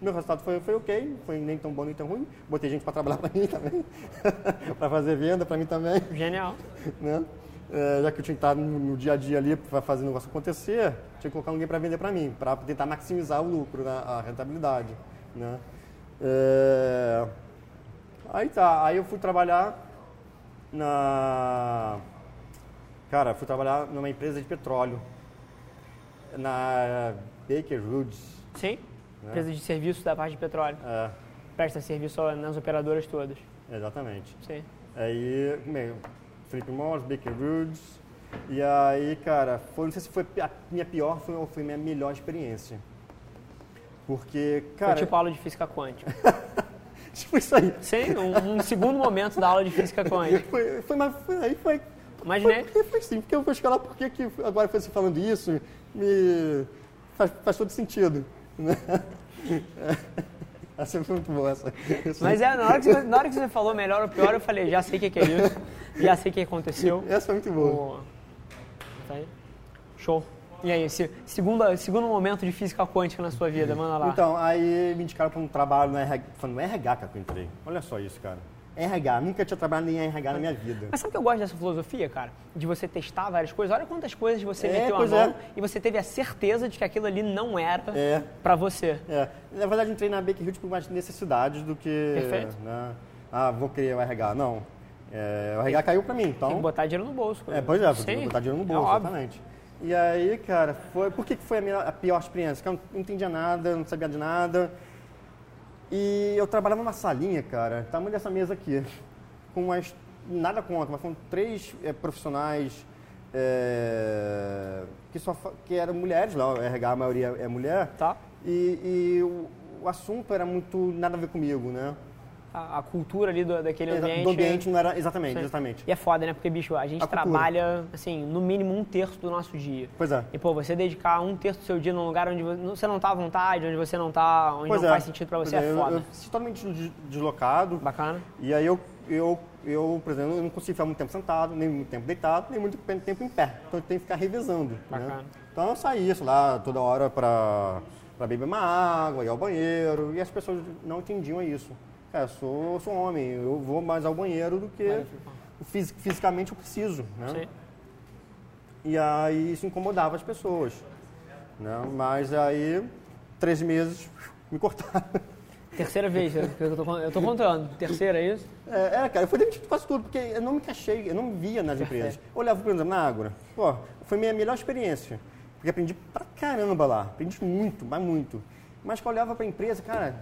Meu resultado foi, foi ok, foi nem tão bom nem tão ruim. Botei gente para trabalhar para mim também, para fazer venda para mim também Genial. né? É, já que eu tinha que estar no, no dia a dia ali para fazer o negócio acontecer, tinha que colocar alguém para vender para mim, para tentar maximizar o lucro, né? a rentabilidade, né? É, Aí tá, aí eu fui trabalhar na... Cara, fui trabalhar numa empresa de petróleo, na Baker Woods. Sim. Né? Empresa de serviço da parte de petróleo. É, Presta serviço nas operadoras todas. exatamente. Sim. Aí, meu, Felipe Morris, Baker Woods. E aí, cara, foi, não sei se foi a minha pior foi, ou foi a minha melhor experiência. Porque, cara, Foi tipo aula de física quântica. tipo isso aí. Sim, um, um segundo momento da aula de física quântica. Foi, foi, mas foi, aí foi, Imaginei. foi, foi sim, porque eu vou chegar lá, por que agora você falando isso, me faz, faz todo sentido. Né? Essa foi muito boa, essa. Mas é, na hora, que você, na hora que você falou melhor ou pior, eu falei, já sei o que, que é isso, já sei o que aconteceu. Essa foi muito boa. O- Tá aí? Show. E aí, esse segunda, segundo momento de física quântica na sua vida, manda lá. Então, aí me indicaram para um trabalho no RH, foi no RH cara, que eu entrei. Olha só isso, cara. RH, nunca tinha trabalhado em RH na minha vida. Mas sabe o que eu gosto dessa filosofia, cara? De você testar várias coisas. Olha quantas coisas você É, meteu a mão é. e você teve a certeza de que aquilo ali não era É. pra você. É, na verdade, entrei na Baker Hughes por mais necessidades do que. Perfeito. Né, ah, vou criar o RH. Não. É, o RH caiu para mim, então. Tem que botar dinheiro no bolso. É, pois é, Sim, botar dinheiro no é bolso, óbvio. E aí, cara, foi. Por que que foi a, minha, a pior experiência? Porque eu não entendia nada, não sabia de nada. E eu trabalhava numa salinha, cara, tamanho dessa mesa aqui, com umas. Nada contra, mas foram três eh, profissionais eh, que, só, que eram mulheres, lá, o RH, a maioria é mulher. Tá? E, e o, o assunto era muito nada a ver comigo, né? A, a cultura ali do, daquele Exa- ambiente. Do ambiente não era. Exatamente, Sim. exatamente. E é foda, né? Porque, bicho, a gente A cultura. trabalha, assim, no mínimo um terço do nosso dia. Pois é. E, pô, você dedicar um terço do seu dia num lugar onde você não tá à vontade, onde você não tá, onde Pois não é. faz sentido pra você, Pois é eu- foda. Eu, fiquei totalmente des- deslocado. Bacana? E aí eu, eu, eu, por exemplo, eu não consigo ficar muito tempo sentado, nem muito tempo deitado, nem muito tempo em pé. Então eu tenho que ficar revezando. né? Bacana. Então eu saía, sei lá, toda hora para beber uma água, ir ao banheiro, e as pessoas não entendiam isso. Cara, eu sou, sou homem, eu vou mais ao banheiro do que o fisi- fisicamente eu preciso. Né? Sim. E aí isso incomodava as pessoas. Né? Mas aí, três meses, me cortaram. Terceira vez que eu tô, eu tô contando. Terceira, é isso? É, é, cara, eu fui demitido quase tudo, porque eu não me encaixei, eu não me via nas empresas. Eu olhava, por exemplo, na Ágora. Pô, foi minha melhor experiência. Porque aprendi pra caramba lá, aprendi muito, mas muito. Mas quando eu olhava para a empresa, cara,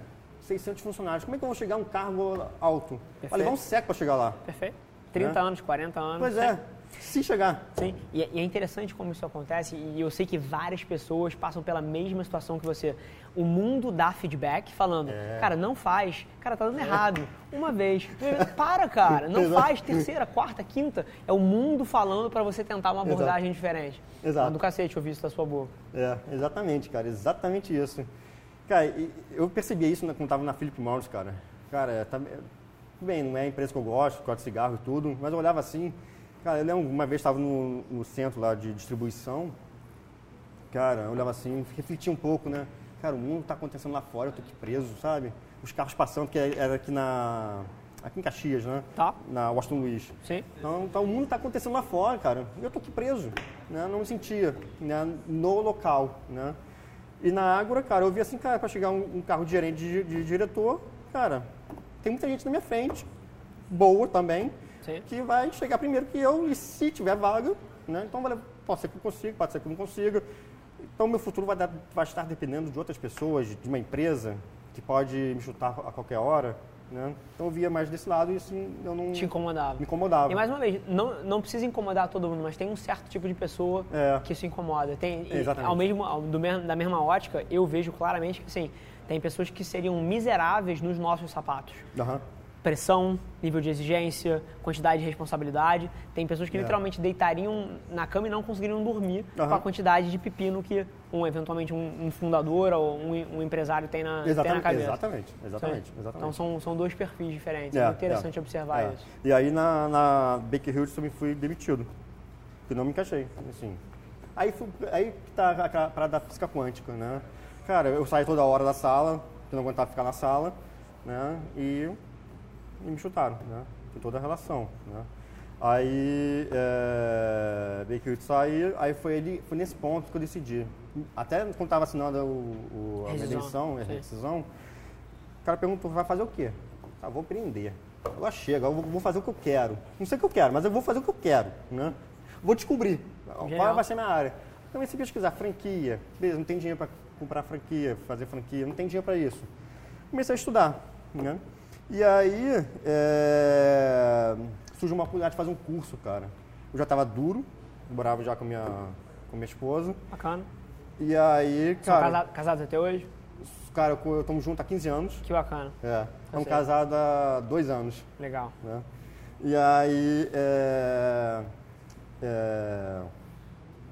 600 funcionários, como é que eu vou chegar a um cargo alto? Perfeito. Vai levar um século para chegar lá. Perfeito. 30 Né? anos, 40 anos. Pois é, se chegar. Sim, e é- e é interessante como isso acontece, e eu sei que várias pessoas passam pela mesma situação que você. O mundo dá feedback falando, É. cara, não faz, cara, tá dando errado. Uma vez. Para, cara, não Exato. faz, terceira, quarta, quinta. É o mundo falando pra você tentar uma Exato. abordagem diferente. Exato. É do cacete ouvir isso da sua boca. É, exatamente, cara, exatamente isso. Cara, eu percebia isso quando estava na Philip Morris, cara. Cara, é, tá, é, bem, não é a empresa que eu gosto, de cigarro e tudo, mas eu olhava assim, cara, eu lembro, uma vez estava no, no centro lá de distribuição, cara, eu olhava assim, refletia um pouco, né? Cara, o mundo está acontecendo lá fora, eu tô aqui preso, sabe? Os carros passando, que era aqui na... aqui em Caxias, né? Tá. Na Washington Luiz. Sim. Então, então o mundo está acontecendo lá fora, cara. Eu tô aqui preso, né? Não me sentia né? no local, né? E na Ágora, cara, eu vi assim, cara, para chegar um, um carro de gerente de, de diretor, cara, tem muita gente na minha frente, boa também, Sim. que vai chegar primeiro que eu e se tiver vaga, né? Então vai- pode ser que eu consiga, pode ser que eu não consiga. Então meu futuro vai, dar- vai estar dependendo de outras pessoas, de uma empresa que pode me chutar a qualquer hora, né? Então eu via mais desse lado e assim eu não Te incomodava. me incomodava. E mais uma vez, não, não precisa incomodar todo mundo, mas tem um certo tipo de pessoa É. que isso incomoda. Tem, e Exatamente. ao mesmo, ao- do da mesma ótica, eu vejo claramente que assim, tem pessoas que seriam miseráveis nos nossos sapatos. Aham. Pressão, nível de exigência, quantidade de responsabilidade. Tem pessoas que É. literalmente deitariam na cama e não conseguiriam dormir com Aham. a quantidade de pepino que um, eventualmente um, um fundador ou um, um empresário tem na, tem na Exatamente, cabeça. exatamente, exatamente, exatamente. Então são, são dois perfis diferentes. É, É, muito interessante é, observar é. isso. E aí na, na Baker Hughes também fui demitido, porque não me encaixei, assim. Aí, fui- aí que tá a parada da física quântica, né? Cara, eu saí toda hora da sala, porque não aguentava ficar na sala, né? E, e me chutaram, né? Tem toda a relação, né? Aí, é, Baker Hughes saí, aí foi, ele, foi nesse ponto que eu decidi. Até quando estava assinando o, o, a demissão, a sim. rescisão, o cara perguntou, vai fazer o quê? Ah, vou empreender. Agora chega, eu vou- fazer o que eu quero. Não sei o que eu quero, mas eu vou fazer o que eu quero, né? Vou descobrir qual Genial. vai ser a minha área. Comecei a pesquisar franquia. Beleza, não tem dinheiro para comprar franquia, fazer franquia, não tem dinheiro para isso. Comecei a estudar, né? E aí, é, surgiu uma oportunidade de fazer um curso, cara. Eu já estava duro, morava já com minha, com minha esposa. Bacana. E aí, São cara, casa- casados até hoje? cara, eu estamos juntos há 15 anos. Que bacana. É, estamos certo. casados há dois anos. Legal. Né? E aí. É, é,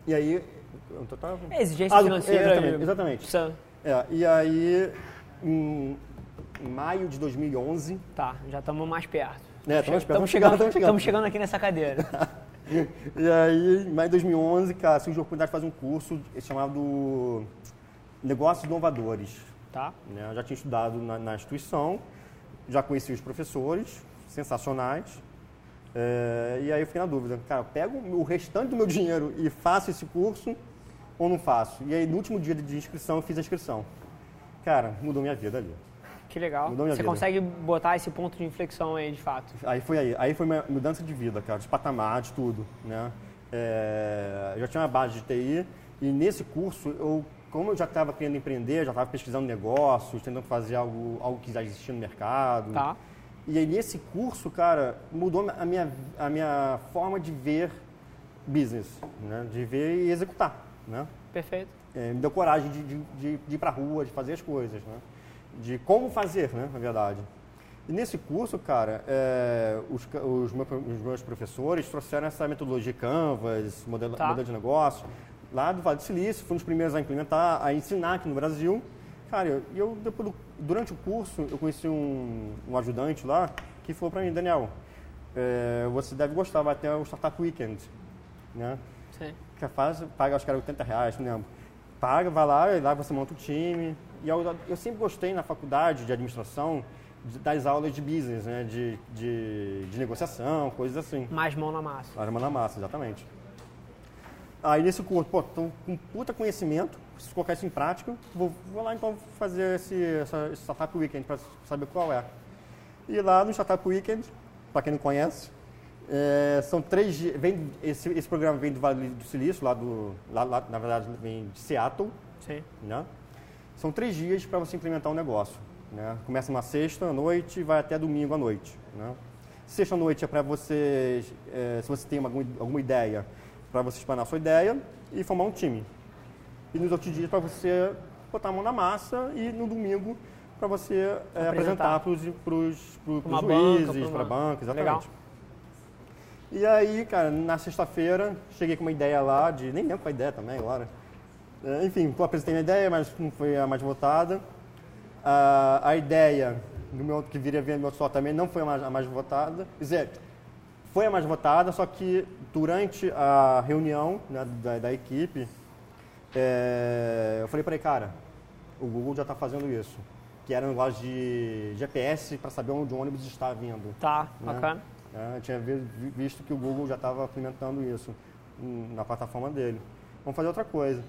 e aí. Eu tô, tava- É exigência Ah, financeira. Exatamente. de- exatamente. Precisa- É, e aí, em, em maio de 2011. Tá, já estamos mais perto. É, estamos perto, Estamos estamos chegando, estamos chegando. estamos chegando aqui nessa cadeira. E aí, em maio de 2011, cara, surgiu a oportunidade de fazer um curso chamado Negócios Inovadores. Tá? né? Eu já tinha estudado na, na instituição, já conheci os professores, sensacionais. É, e aí eu fiquei na dúvida, cara, pego o restante do meu dinheiro e faço esse curso ou não faço? E aí no último dia de inscrição eu fiz a inscrição. Cara, mudou minha vida ali. Que legal. Mudou minha Você vida. consegue botar esse ponto de inflexão aí, de fato. Aí foi aí, aí foi uma mudança de vida, cara, de patamar, de tudo, né? É, eu já tinha uma base de TI e nesse curso eu, como eu já estava querendo empreender, já estava pesquisando negócios, tentando fazer algo, algo que já existia no mercado. Tá? E aí nesse curso, cara, mudou a minha, a minha forma de ver business, né? De ver e executar, né? Perfeito. É, me deu coragem de, de, de, de ir para a rua, de fazer as coisas, né? De como fazer, né, na verdade. E nesse curso, cara, é, os, os, meu- os meus professores trouxeram essa metodologia Canvas, modelo, Tá. modelo de negócio, lá do Vale do Silício, fomos os primeiros a implementar, a ensinar aqui no Brasil. Cara, e eu depois do- durante o curso, eu conheci um, um ajudante lá que falou para mim, Daniel, é, você deve gostar, vai ter o Startup Weekend, né? Sim. que faz, paga acho que era 80 reais, não lembro. Paga, vai lá, e lá você monta o time. E eu, eu sempre gostei na faculdade de administração das aulas de business, né? De, de, de negociação, coisas assim. Mais mão na massa. Arma na massa, exatamente. Aí nesse curso, pô, tô com puta conhecimento, preciso colocar isso em prática. Vou, vou lá então fazer esse, essa, esse Startup Weekend para saber qual é. E lá no Startup Weekend, para quem não conhece, É, são três dias. Vem, esse, esse programa vem do Vale do Silício, lá do. Lá, lá, na verdade, vem de Seattle. Sim. Né? São três dias para você implementar um negócio. Né? Começa uma sexta à noite e vai até domingo à noite. Né? Sexta à noite é para você, é, se você tem uma, alguma ideia, para você explanar a sua ideia e formar um time. E nos outros dias para você botar a mão na massa e no domingo para você é, apresentar para os juízes, para a banca, exatamente. Legal. E aí, cara, na sexta-feira, cheguei com uma ideia lá, de nem lembro qual a ideia também agora. É, enfim, apresentei minha ideia, mas não foi a mais votada. A, a ideia do meu, que viria ver meu só também não foi a mais, a mais votada. Quer dizer, foi a mais votada, só que durante a reunião né, da, da, equipe, é, eu falei para ele, cara, o Google já está fazendo isso. Que era um negócio de GPS para saber onde o ônibus está vindo. Tá, né? bacana. É, eu tinha visto que o Google já estava implementando isso na plataforma dele. Vamos fazer outra coisa.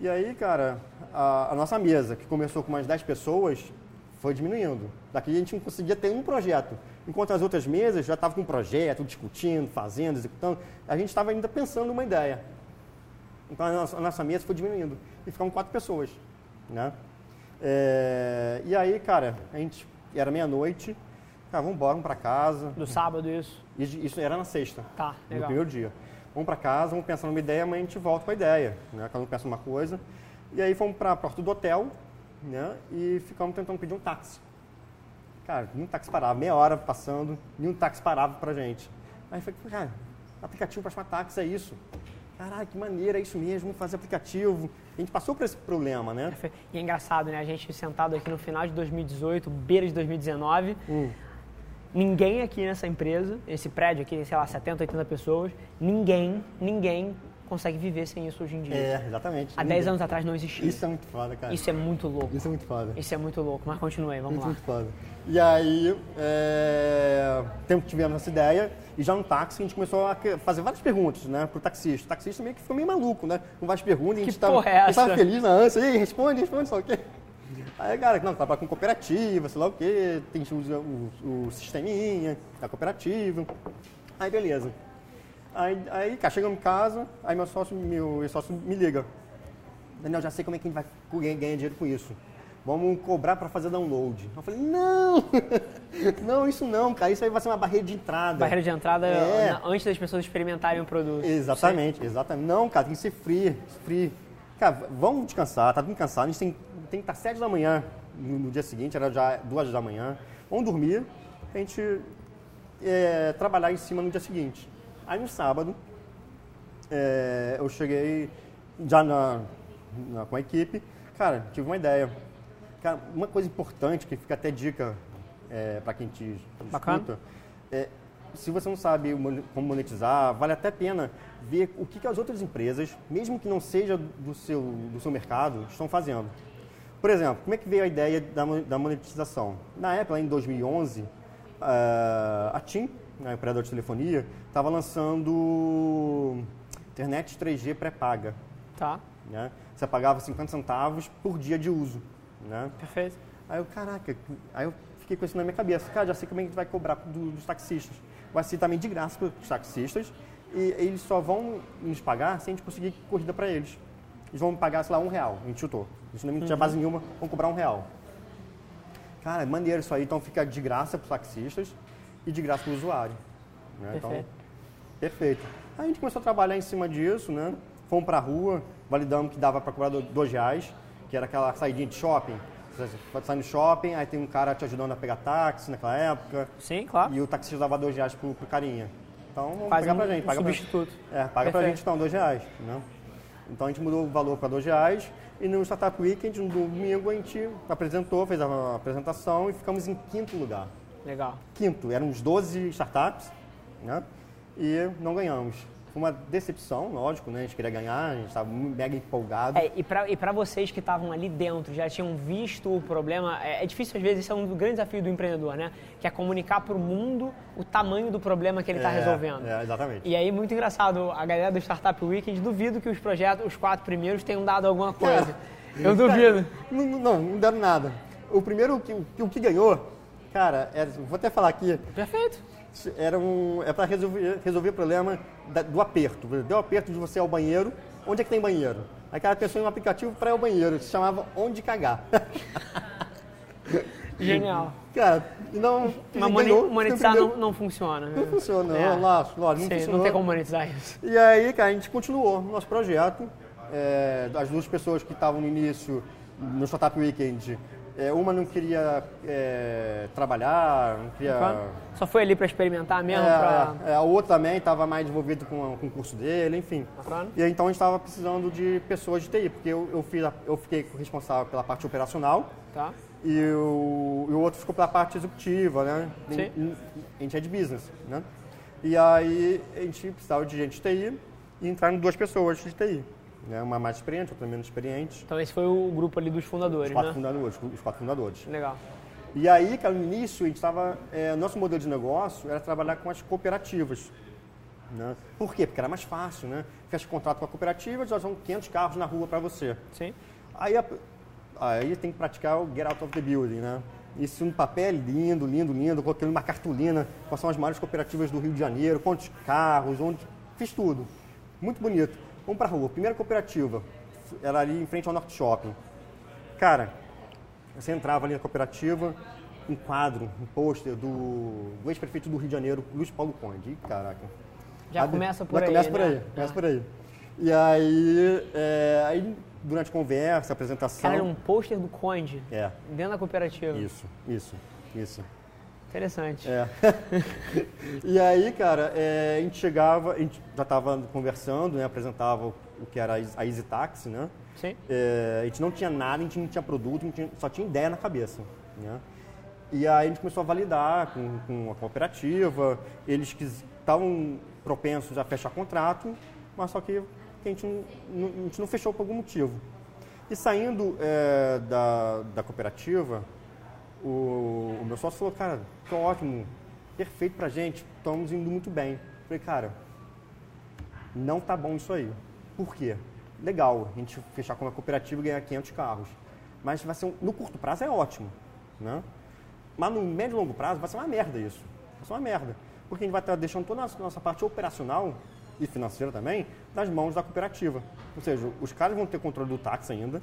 E aí, cara, a, a, nossa mesa, que começou com umas 10 pessoas, foi diminuindo. Daqui a gente não conseguia ter um projeto. Enquanto as outras mesas já estavam com um projeto, discutindo, fazendo, executando, a gente estava ainda pensando uma ideia. Então a nossa, a nossa, mesa foi diminuindo. E ficaram quatro pessoas. Né? É, e aí, cara, a gente era meia-noite, Cara, vamos embora, vamos para casa. Do sábado, isso? Isso era na sexta. Tá, legal. No primeiro dia. Vamos para casa, vamos pensar numa ideia, mas a gente volta com a ideia. Né? Cada um pensa numa coisa. E aí fomos para a porta do hotel né? e ficamos tentando pedir um táxi. Cara, nenhum táxi parava, meia hora passando, nenhum táxi parava pra gente. Aí foi, cara, aplicativo para chamar táxi é isso. Caralho, que maneira, é isso mesmo, fazer aplicativo. A gente passou por esse problema, né? E é engraçado, né? A gente sentado aqui no final de 2018, beira de 2019, hum. Ninguém aqui nessa empresa, esse prédio aqui, sei lá, 70, 80 pessoas, ninguém, ninguém consegue viver sem isso hoje em dia. É, exatamente. Há 10 anos atrás não existia. Isso é muito foda, cara. Isso é muito louco. Isso é muito foda. Isso é muito louco, mas continue, vamos Isso lá. Muito foda. E aí, é... tempo tivemos essa ideia, e já no táxi a gente começou a fazer várias perguntas, né, pro taxista. O taxista meio que ficou meio maluco, né, com várias perguntas, e a gente que porra é essa? feliz na ânsia, e aí, responde, responde, só o quê? Aí, cara, não, trabalha com cooperativa, sei lá o quê, tem o, o, o sisteminha da cooperativa. Aí, beleza. Aí, aí cara, chegamos em casa, aí meu sócio, meu sócio me liga. Daniel, já sei como é que a gente vai ganhar dinheiro com isso. Vamos cobrar para fazer download. Eu falei, não! não, isso não, cara. Isso aí vai ser uma barreira de entrada. Barreira de entrada é. antes das pessoas experimentarem o produto. Exatamente, exatamente. Não, cara, tem que ser free, free. Cara, vamos descansar, tá tudo cansado. A gente tem, tem que estar sete da manhã no, no, dia seguinte, era já duas da manhã. Vamos dormir, a gente é, trabalhar em cima no dia seguinte. Aí no sábado, é, eu cheguei já na, na, com a equipe, cara, tive uma ideia. Cara, uma coisa importante, que fica até dica é, para quem te escuta, é, se você não sabe como monetizar, vale até a pena ver o que, que as outras empresas, mesmo que não seja do seu, do seu mercado, estão fazendo. Por exemplo, como é que veio a ideia da, monetização? Na época, em 2011, ah, a TIM, a operadora de telefonia, estava lançando internet 3G pré-paga. Tá. Né? Você pagava 50 centavos por dia de uso. Né? Perfeito. Aí eu, caraca, aí eu fiquei com isso na minha cabeça. Cara, já sei como é que a gente vai cobrar dos taxistas. Vai ser também de graça para os taxistas e eles só vão nos pagar se a gente conseguir corrida para eles. Eles vão pagar, sei lá, um real. A gente chutou. Gente não tinha uhum. base nenhuma, vão cobrar um real. Cara, é maneiro isso aí. Então fica de graça para os taxistas e de graça para o usuário. Né? Então, perfeito. Então, perfeito. Aí a gente começou a trabalhar em cima disso, né? Fomos para a rua, validamos que dava para cobrar dois reais, que era aquela saidinha de shopping. Você sai no shopping, aí tem um cara te ajudando a pegar táxi naquela época. Sim, claro. E o taxista dava dois reais pro, pro carinha. Então, vamos Faz pegar um, pra gente. Um paga substituto. Pra, é, paga Perfeito. pra gente então, dois reais. Né? Então a gente mudou o valor para dois reais. E no Startup Weekend, no domingo, a gente apresentou, fez a apresentação e ficamos em quinto lugar. Legal. Quinto, eram uns 12 startups, né? E não ganhamos uma decepção, lógico, né? A gente queria ganhar, a gente estava mega empolgado. É, e para e vocês que estavam ali dentro, já tinham visto o problema, é, é, difícil às vezes, isso é um dos grandes desafios do empreendedor, né? Que é comunicar para o mundo o tamanho do problema que ele está é, resolvendo. É, exatamente. E aí, muito engraçado, a galera do Startup Weekend, duvido que os projetos, os quatro primeiros, tenham dado alguma coisa. Eu duvido. Não, não, não deram nada. O primeiro, o que, o que ganhou, cara, é, vou até falar aqui. Perfeito era um, é para resolver, resolver o problema da, do aperto. Deu aperto de você ao banheiro, onde é que tem banheiro? Aí cara pensou em um aplicativo para ir ao banheiro, se chamava Onde Cagar. Genial. Cara, não. Mas moni monetizar não, não, funciona. Não funciona, é. não, lógico, lógico, não Não tem como monetizar isso. E aí, cara, a gente continuou o nosso projeto. É, as duas pessoas que estavam no início, no Startup Weekend, é, uma não queria é, trabalhar, não queria. Só foi ali para experimentar mesmo? É, pra... é, a outra também estava mais envolvida com, com o curso dele, enfim. Bacana. E então a gente estava precisando de pessoas de TI, porque eu, eu, fiz a, eu fiquei responsável pela parte operacional. Tá. E o, e o outro ficou pela parte executiva, né? Sim. A gente é de business, né? E aí a gente precisava de gente de TI e entraram duas pessoas de TI. Né? Uma mais experiente, outra menos experiente. Então esse foi o grupo ali dos fundadores, os quatro né? Fundadores, os quatro fundadores. Legal. E aí, cara, no início, a gente estava... É, nosso modelo de negócio era trabalhar com as cooperativas. Né? Por quê? Porque era mais fácil, né? Fecha contrato com a cooperativa, já são 500 carros na rua para você. Sim. Aí, aí tem que praticar o get out of the building, né? Isso no papel lindo, lindo, lindo, colocando uma cartolina, quais são as maiores cooperativas do Rio de Janeiro, quantos carros, onde... Fiz tudo. Muito bonito. Vamos para a rua. Primeira cooperativa, era ali em frente ao Norte Shopping. Cara, você entrava ali na cooperativa, um quadro, um pôster do, do ex-prefeito do Rio de Janeiro, Luiz Paulo Conde. Ih, caraca. Já começa por já aí, começa por né? aí, começa por aí. E aí, é, aí, durante a conversa, a apresentação... Cara, um pôster do Conde. É. Dentro da cooperativa. Isso, isso, isso. Interessante. É. e aí, cara, é, a gente chegava, a gente já estava conversando, né, apresentava o que era a Easy Taxi, né? Sim. É, a gente não tinha nada, a gente não tinha produto, só tinha ideia na cabeça, né? E aí a gente começou a validar com, com a cooperativa, eles que estavam propensos a fechar contrato, mas só que a gente não, a gente não fechou por algum motivo. E saindo é, da, da cooperativa, o, o, meu sócio falou, cara, que ótimo, perfeito pra gente, estamos indo muito bem. Eu falei, cara, não tá bom isso aí. Por quê? Legal, a gente fechar com uma cooperativa e ganhar 500 carros. Mas vai ser um, no curto prazo é ótimo, né? Mas no médio e longo prazo vai ser uma merda isso. Vai ser uma merda. Porque a gente vai estar deixando toda a nossa parte operacional e financeira também nas mãos da cooperativa. Ou seja, os caras vão ter controle do táxi ainda,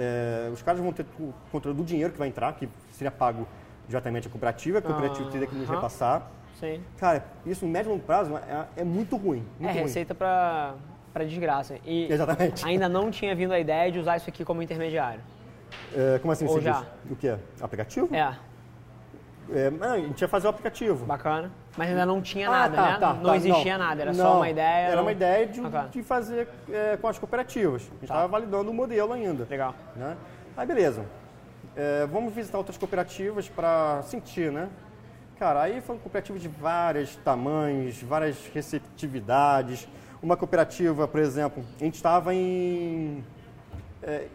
é, os caras vão ter o controle do dinheiro que vai entrar, que seria pago diretamente à cooperativa, a cooperativa teria que nos repassar. Sim. Cara, isso no médio e longo prazo é, é muito ruim. Muito é ruim. receita para para desgraça. E Exatamente. ainda não tinha vindo a ideia de usar isso aqui como intermediário. É, como assim Ou você já? diz? O que é? Aplicativo? É, É, a gente ia fazer o aplicativo. bacana. Mas ainda não tinha Ah, nada, tá, né? tá, não tá, existia não. nada, era Não, só uma ideia. Era uma ideia de, Bacana. de fazer é, com as cooperativas. A gente Tá. estava validando o modelo ainda. Legal. Né? Aí beleza. É, vamos visitar outras cooperativas para sentir, né? Cara, aí foram cooperativas de vários tamanhos, várias receptividades. Uma cooperativa, por exemplo, a gente estava em, é,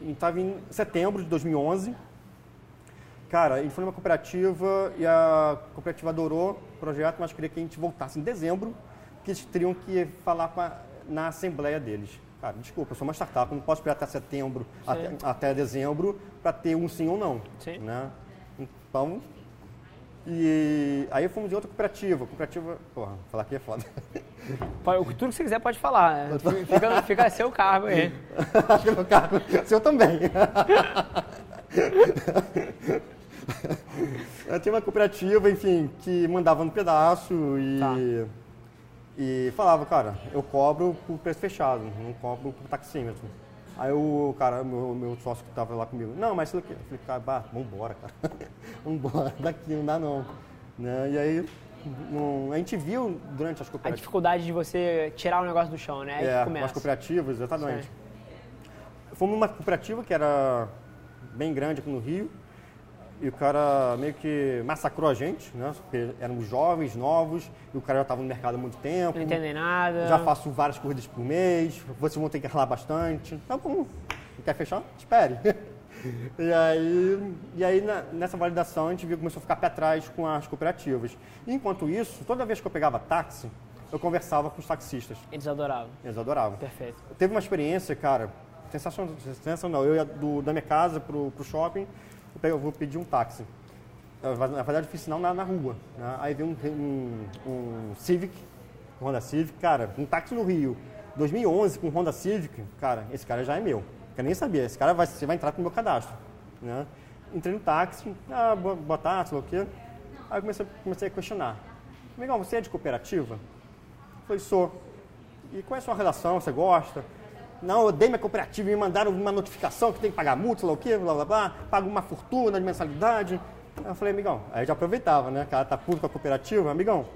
a gente estava em setembro de 2011. Cara, a gente foi numa cooperativa e a cooperativa adorou o projeto, mas queria que a gente voltasse em dezembro, porque eles teriam que falar a- na assembleia deles. Cara, desculpa, eu sou uma startup, não posso esperar até setembro, até, até dezembro, para ter um sim ou não. Sim. Né? Então, e aí fomos em outra cooperativa. Cooperativa, porra, falar aqui é foda. Pode- Tudo que você quiser pode falar. né? Fica, fica seu cargo aí. Acho que meu carro, seu também. Eu tinha uma cooperativa, enfim, que mandava no pedaço e, Tá. e falava, cara, eu cobro por preço fechado, não cobro por taxímetro. Aí o cara, meu, meu sócio que estava lá comigo, não, mas. Eu falei, cara, bah, vambora, cara. vambora, daqui não dá não. Né? E aí, não- a gente viu durante as A cooperativas. dificuldade de você tirar o negócio do chão, né? É, começa. as cooperativas, exatamente. Sim. Fomos numa cooperativa que era bem grande aqui no Rio. E o cara meio que massacrou a gente, né? Porque éramos jovens, novos, e o cara já estava no mercado há muito tempo. Não entendem nada. Já faço várias corridas por mês, vocês vão ter que ralar bastante. Tá bom, não quer fechar? Espere. E aí, e aí na- nessa validação a gente viu que começou a ficar pé atrás com as cooperativas. Enquanto isso, toda vez que eu pegava táxi, eu conversava com os taxistas. Eles adoravam. Eles adoravam. Perfeito. Teve uma experiência, cara, sensacional. sensacional. Eu ia do- da minha casa pro, pro shopping, eu, eu vou pedir um táxi. na verdade, eu fiz sinal na, na rua. Né? Aí veio um, um, um Civic, um Honda Civic, cara, um táxi no Rio, 2011 com Honda Civic, cara, esse cara já é meu. Quer nem saber, esse cara vai, você vai entrar com o meu cadastro. Né? Entrei no táxi, ah, boa, boa tarde, sei lá o quê. Aí comecei, comecei a questionar. Legal, você é de cooperativa? Eu falei, sou. E qual é a sua relação? Você gosta? Não, eu dei minha cooperativa e me mandaram uma notificação que tem que pagar multa, sei lá o quê, blá blá blá, pago uma fortuna de mensalidade. Eu falei, amigão, aí já aproveitava, né? O cara tá puto com a cooperativa, amigão,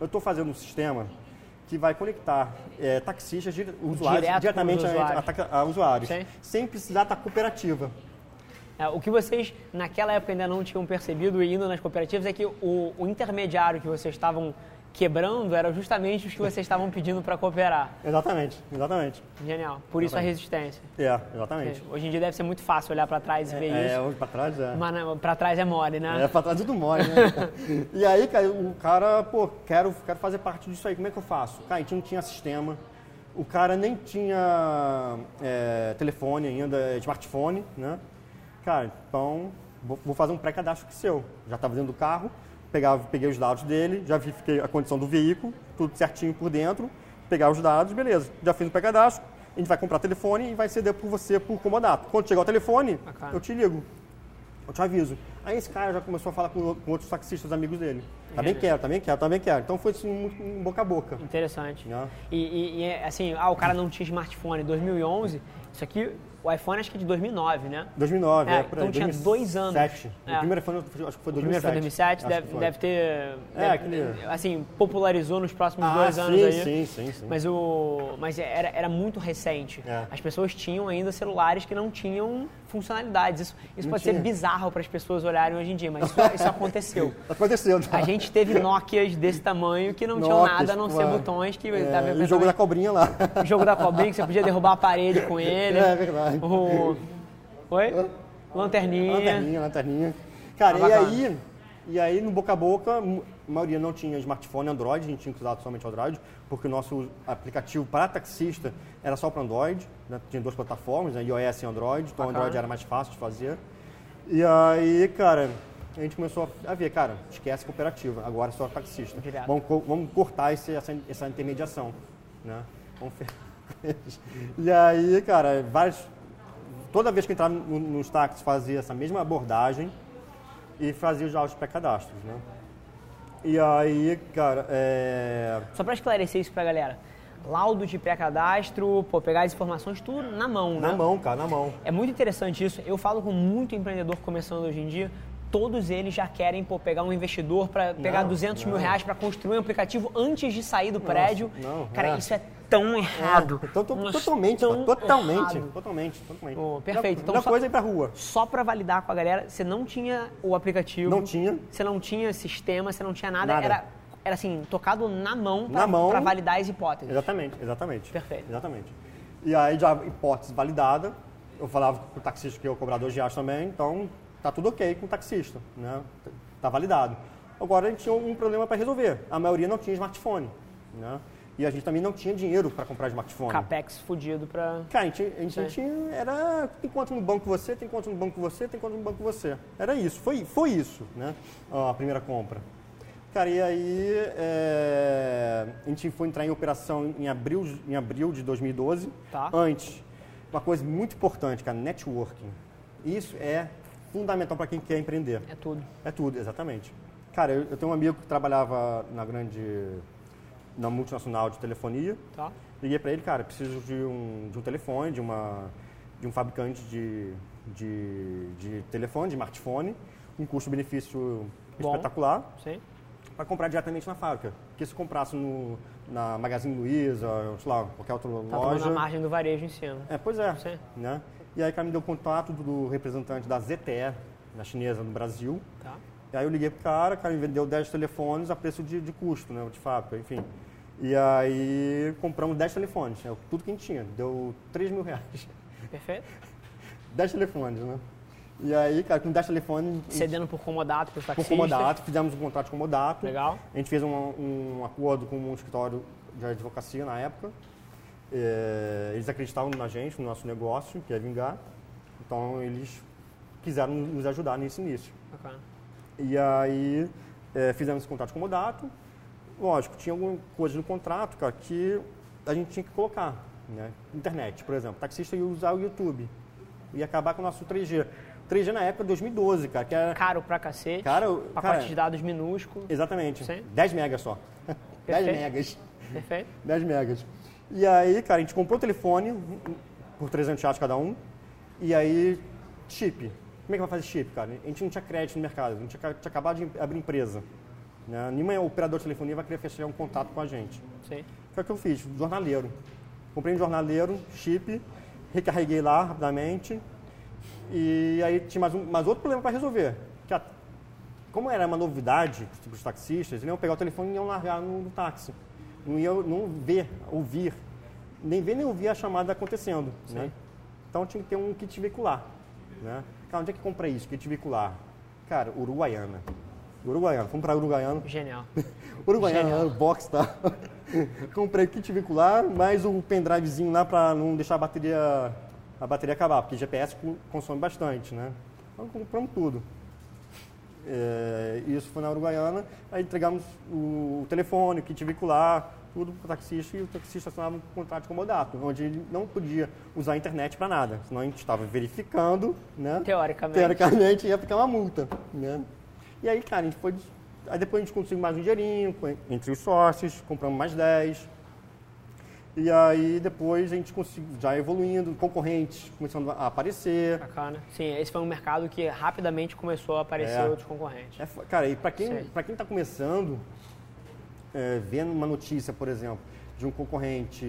eu estou fazendo um sistema que vai conectar é, taxistas, usuários, Direto diretamente usuários. A, a, a usuários, Sim. sem precisar da cooperativa. É, o que vocês, naquela época, ainda não tinham percebido indo nas cooperativas é que o, o intermediário que vocês estavam quebrando era justamente os que vocês estavam pedindo para cooperar. Exatamente, exatamente. Genial. Por isso a resistência. É, exatamente. Hoje em dia deve ser muito fácil olhar para trás e ver É, isso. hoje pra trás é. Mas pra trás é mole, né? É, pra trás tudo mole, né? e aí, cara, o cara, pô, quero, quero fazer parte disso aí, como é que eu faço? Cara, a gente não tinha sistema, o cara nem tinha é, telefone ainda, smartphone, né? Cara, então, vou, vou fazer um pré-cadastro seu. Já estava dentro do carro, pegava, peguei os dados dele, já verifiquei a condição do veículo, tudo certinho por dentro, pegar os dados, beleza. Já fiz o pré-cadastro, a gente vai comprar telefone e vai ceder por você por comodato. Quando chegar o telefone, Bacana. eu te ligo. Eu te aviso. Aí esse cara já começou a falar com, com outros taxistas amigos dele. Também quero, também quero, também quero. Então foi assim, muito um boca a boca. Interessante. né? E, e- assim, ah, o cara não tinha smartphone em 2011. Isso aqui, o iPhone acho que é de 2009, né? 2009, É, é, por aí. então tinha 2007. dois anos. O É. primeiro iPhone, acho que foi O primeiro 2007. foi 2007, Acho deve, foi. deve ter. É, deve- aquele- Assim, popularizou nos próximos Ah, dois sim, anos aí. sim, sim, sim. Mas, o, mas era, era muito recente. É. As pessoas tinham ainda celulares que não tinham funcionalidades. Isso, isso Não pode tinha. ser bizarro para as pessoas olharem hoje em dia, mas isso, isso aconteceu. Aconteceu, tá? A gente teve Nokias desse tamanho que não tinham Nokias, nada a não ser botões que É, dava e o jogo da cobrinha lá. o jogo da cobrinha que você podia derrubar a parede com ele. É verdade. O... Oi? Lanterninha. Lanterninha, lanterninha. Cara, e aí, e aí no boca a boca, a maioria não tinha smartphone Android, a gente tinha que usar somente Android, porque o nosso aplicativo para taxista era só para Android, né? tinha duas plataformas, né? iOS e Android, então Bacana. Android era mais fácil de fazer. E aí, cara, a gente começou a ver, cara, esquece cooperativa, agora é só taxista. Direto. Vamos, vamos cortar esse- essa, essa intermediação, né? Vamos E aí, cara, vários, toda vez que entrava no- nos táxis fazia essa mesma abordagem e fazia já os pré-cadastros, né? E aí, cara, é... Só para esclarecer isso pra galera. Laudo de pré-cadastro, pô, pegar as informações tudo na mão, né? na mão, cara, na mão. É muito interessante isso. Eu falo com muito empreendedor começando hoje em dia. Todos eles já querem pô, pegar um investidor para pegar Não, 200 mil não. reais para construir um aplicativo antes de sair do prédio. não, Cara, é. isso é tão errado. É, to- to- mas totalmente, tão totalmente, errado. totalmente, totalmente. Oh, perfeito. Então, Então, só- coisa é ir pra rua. Só para validar com a galera, você não tinha o aplicativo. Não tinha. Você não tinha sistema, você não tinha nada. Nada. Era, era assim, tocado na mão para validar as hipóteses. Exatamente, exatamente. Perfeito. Exatamente. E aí, já hipótese validada, eu falava com o taxista que é o cobrador de reais também, então tá tudo ok com o taxista, né? Tá validado. Agora a gente tinha um problema para resolver. A maioria não tinha smartphone, né? E a gente também não tinha dinheiro para comprar smartphone. Capex fudido para. Cara, a gente, a gente Sim. tinha, era, tem conta no banco você, tem conta no banco você, tem conta no banco você. Era isso, foi, foi isso, né? A primeira compra. Cara, e aí é, a gente foi entrar em operação em abril, em abril de 2012. Tá. Antes, uma coisa muito importante, cara, networking. Isso é fundamental para quem quer empreender. É tudo. É tudo, exatamente. Cara, eu, eu tenho um amigo que trabalhava na grande, na multinacional de telefonia. Tá? Liguei para ele, cara, preciso de um, de um telefone, de, uma, de um fabricante de, de, de telefone, de smartphone, um custo-benefício espetacular, Sim. Para comprar diretamente na fábrica. Porque se comprasse no, na Magazine Luiza, sei lá, qualquer outra Tá loja... a margem do varejo em cima. É, pois é. Sim. Né? E aí, cara, me deu contato do, representante da ZTE, na chinesa, no Brasil. Tá? E aí eu liguei pro cara, o cara me vendeu 10 telefones a preço de, de custo, né, de fábrica, enfim. E aí compramos 10 telefones, é tudo que a gente tinha, deu 3 mil reais. Perfeito? 10 telefones, né? E aí, cara, com 10 telefones, gente- Cedendo por comodato para os por comodato, fizemos um contrato de comodato. Legal. A gente fez um, um acordo com um escritório de advocacia na época. É, eles acreditavam na gente, no nosso negócio, que ia vingar. Então, eles quiseram nos ajudar nesse início. Bacana. E aí é, fizemos esse contrato de comodato. Lógico, tinha alguma coisa no contrato, cara, que a gente tinha que colocar. Né? Internet, por exemplo. O taxista ia usar o YouTube. Ia acabar com o nosso 3G. 3G na época, 2012, cara. Que era... Caro pra cacete. Caro, pacote cara, de dados minúsculo. Exatamente. Sim. 10 megas só. 10 Perfeito. megas. Perfeito. 10 megas. E aí, cara, a gente comprou o telefone por 300 reais cada um. E aí, chip. Como é que vai fazer chip, cara? A gente não tinha crédito no mercado. A gente tinha tinha acabado de abrir empresa. Né? Nenhuma operador de telefonia vai querer fechar um contato com a gente. Sim. Foi o que eu fiz, jornaleiro. Comprei um jornaleiro, chip, recarreguei lá rapidamente. E aí tinha mais, um, mais outro problema para resolver. Que a- como era uma novidade para os taxistas, eles iam pegar o telefone e iam largar no, no táxi. Não iam não ver, ouvir, nem ver nem ouvir a chamada acontecendo. Né? Então tinha que ter um kit veicular. Né? Cara, onde é que comprei isso, kit veicular? Cara, Uruguaiana. Uruguaiana, fomos para Uruguaiana. Genial. Uruguaiana, Genial. box, tá? Comprei kit veicular, mais o pendrivezinho lá para não deixar a bateria, a bateria acabar, porque GPS co- consome bastante, né? Então compramos tudo. É, isso foi na Uruguaiana, aí entregamos o telefone, o kit veicular, tudo para o taxista e o taxista assinava um contrato comodato, onde ele não podia usar a internet para nada, senão a gente estava verificando, né? Teoricamente. Teoricamente ia ficar uma multa, né? E aí, cara, a gente foi. Aí depois a gente conseguiu mais um dinheirinho entre os sócios, compramos mais 10. E aí depois a gente conseguiu, já evoluindo, concorrentes começando a aparecer. Bacana. Sim, esse foi um mercado que rapidamente começou a aparecer É. outros concorrentes. É, cara, e para quem Sei. para quem está começando, é, vendo uma notícia, por exemplo, de um concorrente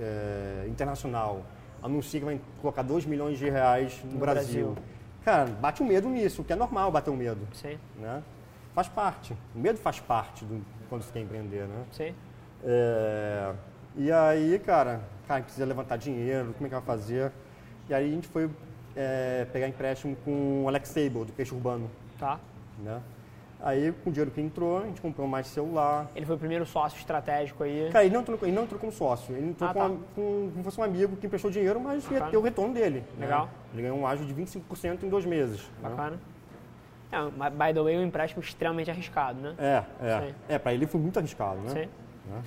é, internacional, anuncia que vai colocar 2 milhões de reais no, No Brasil. Brasil. Cara, bate um medo nisso, que é normal bater um medo. Sim, né? Faz parte. O medo faz parte do, quando você quer empreender, né? sim. É, e aí, cara, cara, precisa levantar dinheiro, como é que vai fazer? E aí a gente foi é, pegar empréstimo com o Alex Sable, do Peixe Urbano, Tá. né? Aí, com o dinheiro que entrou, a gente comprou mais celular. Ele foi o primeiro sócio estratégico aí. Cara, ele não entrou, ele não entrou como sócio, ele entrou Ah, com, tá. uma- com- como se fosse um amigo que emprestou dinheiro, mas ia Bacana. ter o retorno dele. né? Legal. Ele ganhou um ágio de 25% em dois meses. né? Bacana. É, mas, by the way, um empréstimo extremamente arriscado, né? É, é. Sim. É, pra ele foi muito arriscado, né? Sim. né?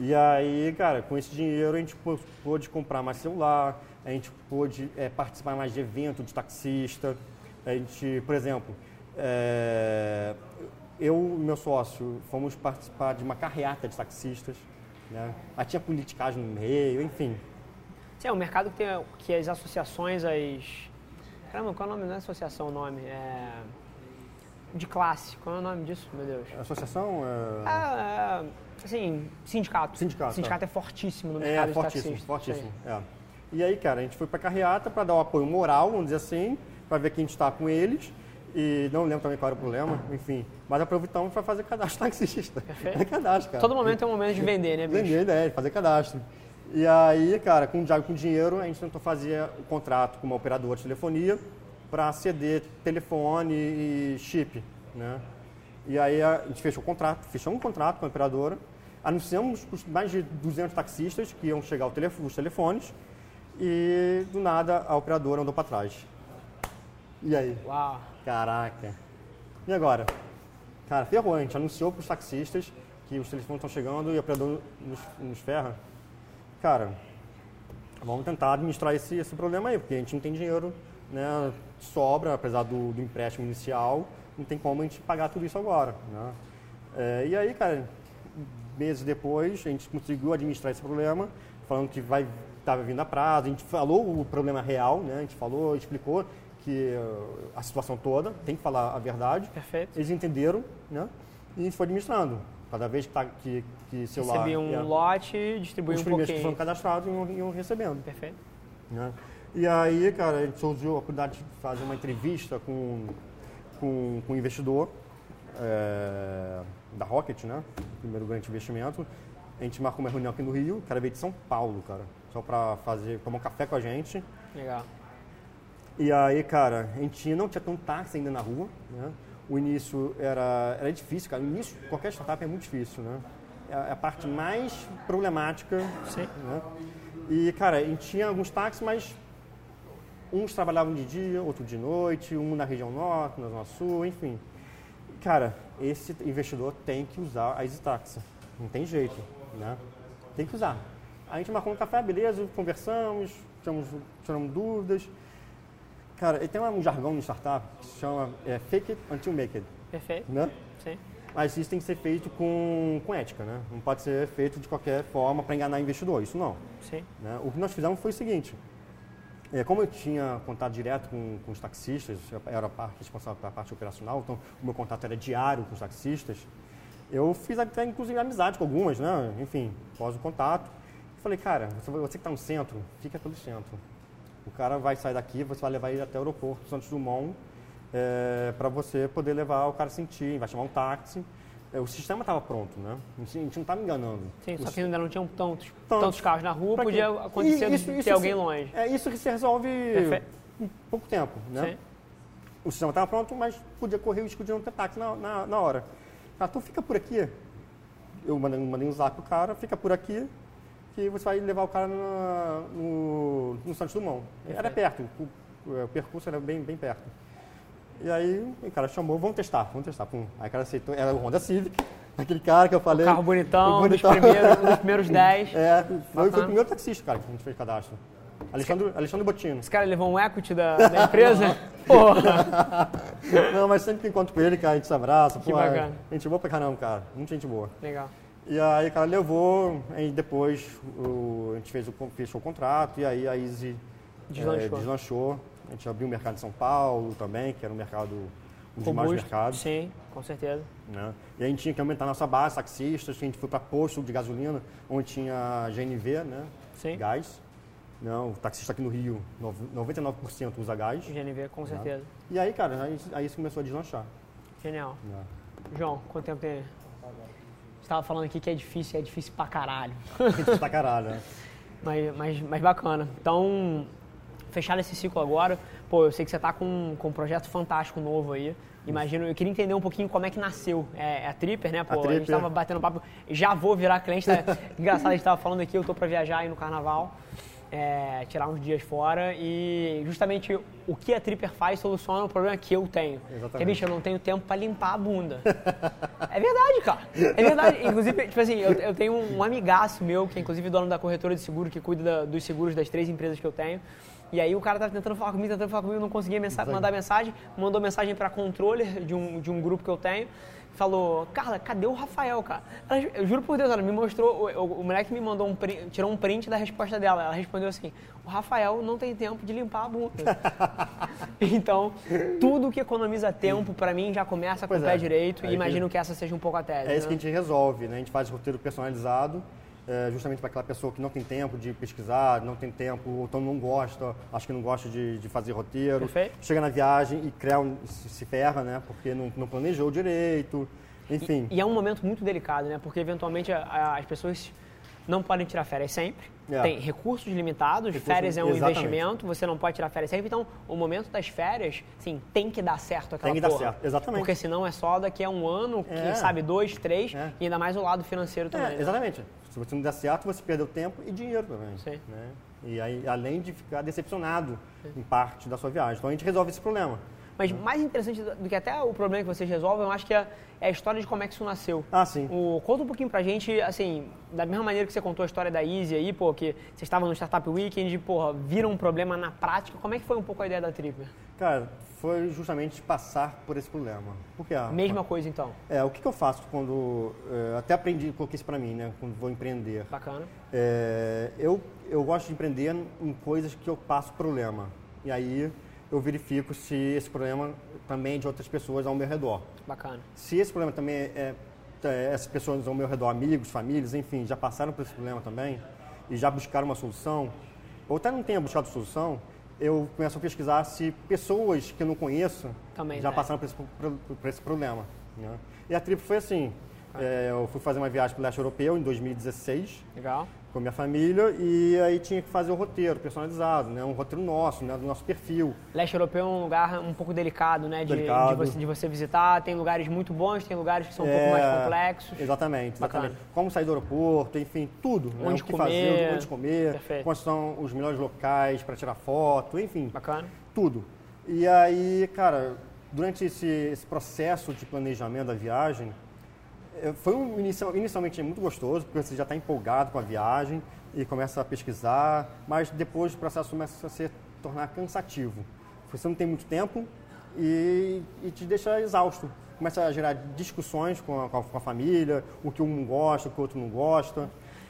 E aí, cara, com esse dinheiro a gente pô- pôde comprar mais celular, a gente pôde é, participar mais de evento de taxista. A gente, por exemplo, é, eu e meu sócio fomos participar de uma carreata de taxistas. Né? Aí tinha politicagem no meio, enfim. Sim, é um mercado que, tem, que as associações, as... Caramba, qual é o nome? Não é associação o nome, é... De classe. Qual é o nome disso, meu Deus? Associação é, Ah, é, assim, sindicato. Sindicato, Sindicato é fortíssimo no é mercado de fortíssimo, fortíssimo. Sim. é. E aí, cara, a gente foi pra carreata para dar o apoio moral, vamos dizer assim, para ver que a gente está com eles. E não lembro também qual era o problema, enfim. Mas aproveitamos para fazer cadastro taxista. Perfeito. É cadastro, cara. Todo momento é um momento de vender, né, bicho? Vender, né? Fazer cadastro. E aí, cara, com, já com dinheiro, a gente tentou fazer o contrato com uma operadora de telefonia para ceder telefone e chip, né? E aí a gente fechou o contrato, fechamos um contrato com a operadora, anunciamos os mais de 200 taxistas que iam chegar os telefones e do nada a operadora andou para trás. E aí? Uau. Caraca. E agora? Cara, ferrou. A gente anunciou para os taxistas que os telefones estão chegando e o operador nos, nos ferra. Cara, vamos tentar administrar esse, esse problema aí, porque a gente não tem dinheiro, né? Sobra, apesar do, do empréstimo inicial, não tem como a gente pagar tudo isso agora, né? É, e aí, cara, meses depois, a gente conseguiu administrar esse problema, falando que vai estava vindo a prazo, a gente falou o problema real, né? A gente falou, explicou que uh, a situação toda, tem que falar a verdade. Perfeito. Eles entenderam, né? E a gente foi administrando. Cada vez que, tá, que, que celular... Recebi um é, lote, distribuí os um primeiros que foram pouquinho. cadastrados iam, iam recebendo. Perfeito. Né? E aí, cara, a gente surgiu a oportunidade de fazer uma entrevista com, com, com um investidor é, da Rocket, né? Primeiro grande investimento. A gente marcou uma reunião aqui no Rio, o cara veio de São Paulo, cara, só para fazer, tomar um café com a gente. Legal. E aí, cara, a gente não tinha tanto táxi ainda na rua, né? O início era, era difícil, cara. O início qualquer startup é muito difícil, né? É a- é a parte mais problemática, Sim. né? E, cara, a gente tinha alguns táxis, mas uns trabalhavam de dia, outro de noite, um na região norte, na zona sul, enfim. cara, esse investidor tem que usar a EasyTax. Não tem jeito, né? Tem que usar. A gente marcou um café, beleza, conversamos, tiramos, tiramos dúvidas. Cara, e tem um jargão no startup que se chama é, fake it until make it, Perfeito. né? Sim. Mas isso tem que ser feito com, com ética, né? Não pode ser feito de qualquer forma para enganar investidor, isso não. Sim. né? O que nós fizemos foi o seguinte, é, como eu tinha contato direto com, com os taxistas, eu era parte responsável pela parte operacional, então o meu contato era diário com os taxistas, eu fiz até inclusive amizade com algumas, né? Enfim, após o contato. Falei, cara, você, você que está no centro, fica pelo centro. O cara vai sair daqui, você vai levar ele até o aeroporto Santos Dumont para você poder levar o cara sentir, vai chamar um táxi. É, o sistema estava pronto, né? A gente, não estava enganando. Sim, só que ainda não tinham tantos, Tantos. tantos carros na rua, podia acontecer E isso- de ter alguém se- longe. É isso que se resolve Perfeito. em pouco tempo, né? Sim. O sistema estava pronto, mas podia correr o risco de não ter táxi na, na, na hora. Ah, então fica por aqui. Eu mandei, mandei um zap pro cara, fica por aqui, que você vai levar o cara na- no, no Santos Dumont. Era perto, o, o- o percurso era bem, bem perto. E aí o cara chamou, vamos testar, vamos testar. Pum. Aí o cara aceitou, era o Honda Civic, aquele cara que eu falei. Carro bonitão, o bonitão. Dos, primeiros, dos primeiros 10. É, foi, foi o primeiro taxista, cara, que a gente fez cadastro. Alexandre, Alexandre Botino. Esse cara levou um equity da, da empresa? Porra! Não, mas sempre que encontro com ele, cara, a gente se abraça. Que pô, bacana. é Gente boa pra caramba, cara. Muita gente boa. Legal. E aí, cara, levou, aí depois o, a gente fez o, fechou o contrato, e aí a Easy Deslanchou. eh, deslanchou. A gente abriu o mercado em São Paulo também, que era um mercado, um dos mais mercados. Sim, com certeza. Né? E a gente tinha que aumentar a nossa base, taxistas, a gente foi para posto de gasolina, onde tinha GNV, né? Sim. Gás. Não, o taxista aqui no Rio, nove- 99% usa gás. GNV, com certeza. E aí, cara, aí, aí isso começou a deslanchar. Genial. né? João, quanto tempo tem? Você estava falando aqui que é difícil, é difícil pra caralho. Isso pra caralho, né? Mas, mas, mas bacana. Então, fechar esse ciclo agora, pô, eu sei que você tá com, com um projeto fantástico novo aí. Imagino, eu queria entender um pouquinho como é que nasceu. É, é a Tripper, né? Pô, a, gente Tripper. tava batendo papo. Já vou virar cliente. Tá? Engraçado, a gente tava falando aqui, eu tô pra viajar aí no carnaval. é, tirar uns dias fora e justamente o que a Tripper faz soluciona o problema que eu tenho. Exatamente. Que, bicho, eu não tenho tempo pra limpar a bunda. É verdade, cara. É verdade. Inclusive, tipo assim, eu, eu tenho um amigaço meu, que é inclusive dono da corretora de seguro, que cuida da- dos seguros das três empresas que eu tenho. E aí o cara tava tentando falar comigo, tentando falar comigo, não conseguia mensa- mandar mensagem, mandou mensagem pra controller de um, de um grupo que eu tenho. Falou, Carla, cadê o Rafael, cara? Ela, eu juro por Deus, ela me mostrou, o, o, o moleque me mandou um print, tirou um print da resposta dela. Ela respondeu assim: o Rafael não tem tempo de limpar a bunda. então, tudo que economiza tempo, pra mim, já começa com Pois o pé é. direito e que- imagino que essa seja um pouco a tese. É isso que né? a gente resolve, né? A gente faz roteiro personalizado, é, justamente para aquela pessoa que não tem tempo de pesquisar, não tem tempo, ou então não gosta, acho que não gosta de, de fazer roteiro. Perfeito. Chega na viagem e cria um, se, ferra, né? Porque não, não planejou direito, enfim. E é um momento muito delicado, né? Porque eventualmente a- a- as pessoas não podem tirar férias sempre. É. Tem recursos limitados, férias é um exatamente. investimento, você não pode tirar férias sempre. Então, o momento das férias, sim, tem que dar certo aquela Tem que dar porra. certo, exatamente. Porque senão é só daqui a um ano, É. quem sabe dois, três, É. e ainda mais o lado financeiro também. É, né? exatamente. Se você não der certo, você perdeu tempo e dinheiro também. Sim. Né? E aí, além de ficar decepcionado em parte da sua viagem. Então a gente resolve esse problema. Mas mais interessante do que até o problema que vocês resolvem, eu acho que é, é a história de como é que isso nasceu. Ah, sim. O, conta um pouquinho pra gente, assim, da mesma maneira que você contou a história da Easy aí, pô, que vocês estavam no Startup Weekend, porra, viram um problema na prática, como é que foi um pouco a ideia da Tripper? Cara, foi justamente passar por esse problema. Porque a, Mesma coisa então, É, o que, que eu faço quando. é, até aprendi, coloquei isso pra mim, né? Quando vou empreender. bacana. É, eu, eu gosto de empreender em coisas que eu passo problema. E aí eu verifico se esse problema também é de outras pessoas ao meu redor. Bacana. Se esse problema também é, é essas pessoas ao meu redor, amigos, famílias, enfim, já passaram por esse problema também e já buscaram uma solução, ou até não tenha buscado solução, eu começo a pesquisar se pessoas que eu não conheço Também já passaram por esse, por- por esse problema. né? E a trip foi assim. é, eu fui fazer uma viagem para o leste europeu em 2016 Legal. Com a minha família e aí tinha que fazer o roteiro personalizado, né? um roteiro nosso, né? do nosso perfil. Leste europeu é um lugar um pouco delicado, né, de, Delicado. de você, de você visitar. Tem lugares muito bons, tem lugares que são um pouco É, mais complexos. Exatamente, Bacana. exatamente. Como sair do aeroporto, enfim, tudo. né? Onde o que comer. fazer, onde comer, Perfeito. quais são os melhores locais para tirar foto, enfim, Bacana. tudo. E aí, cara, durante esse, esse processo de planejamento da viagem, foi um inicial, inicialmente muito gostoso, porque você já está empolgado com a viagem e começa a pesquisar, mas depois o processo começa a se tornar cansativo. Você não tem muito tempo e, e te deixa exausto. Começa a gerar discussões com a, com a família, o que um gosta, o que o outro não gosta.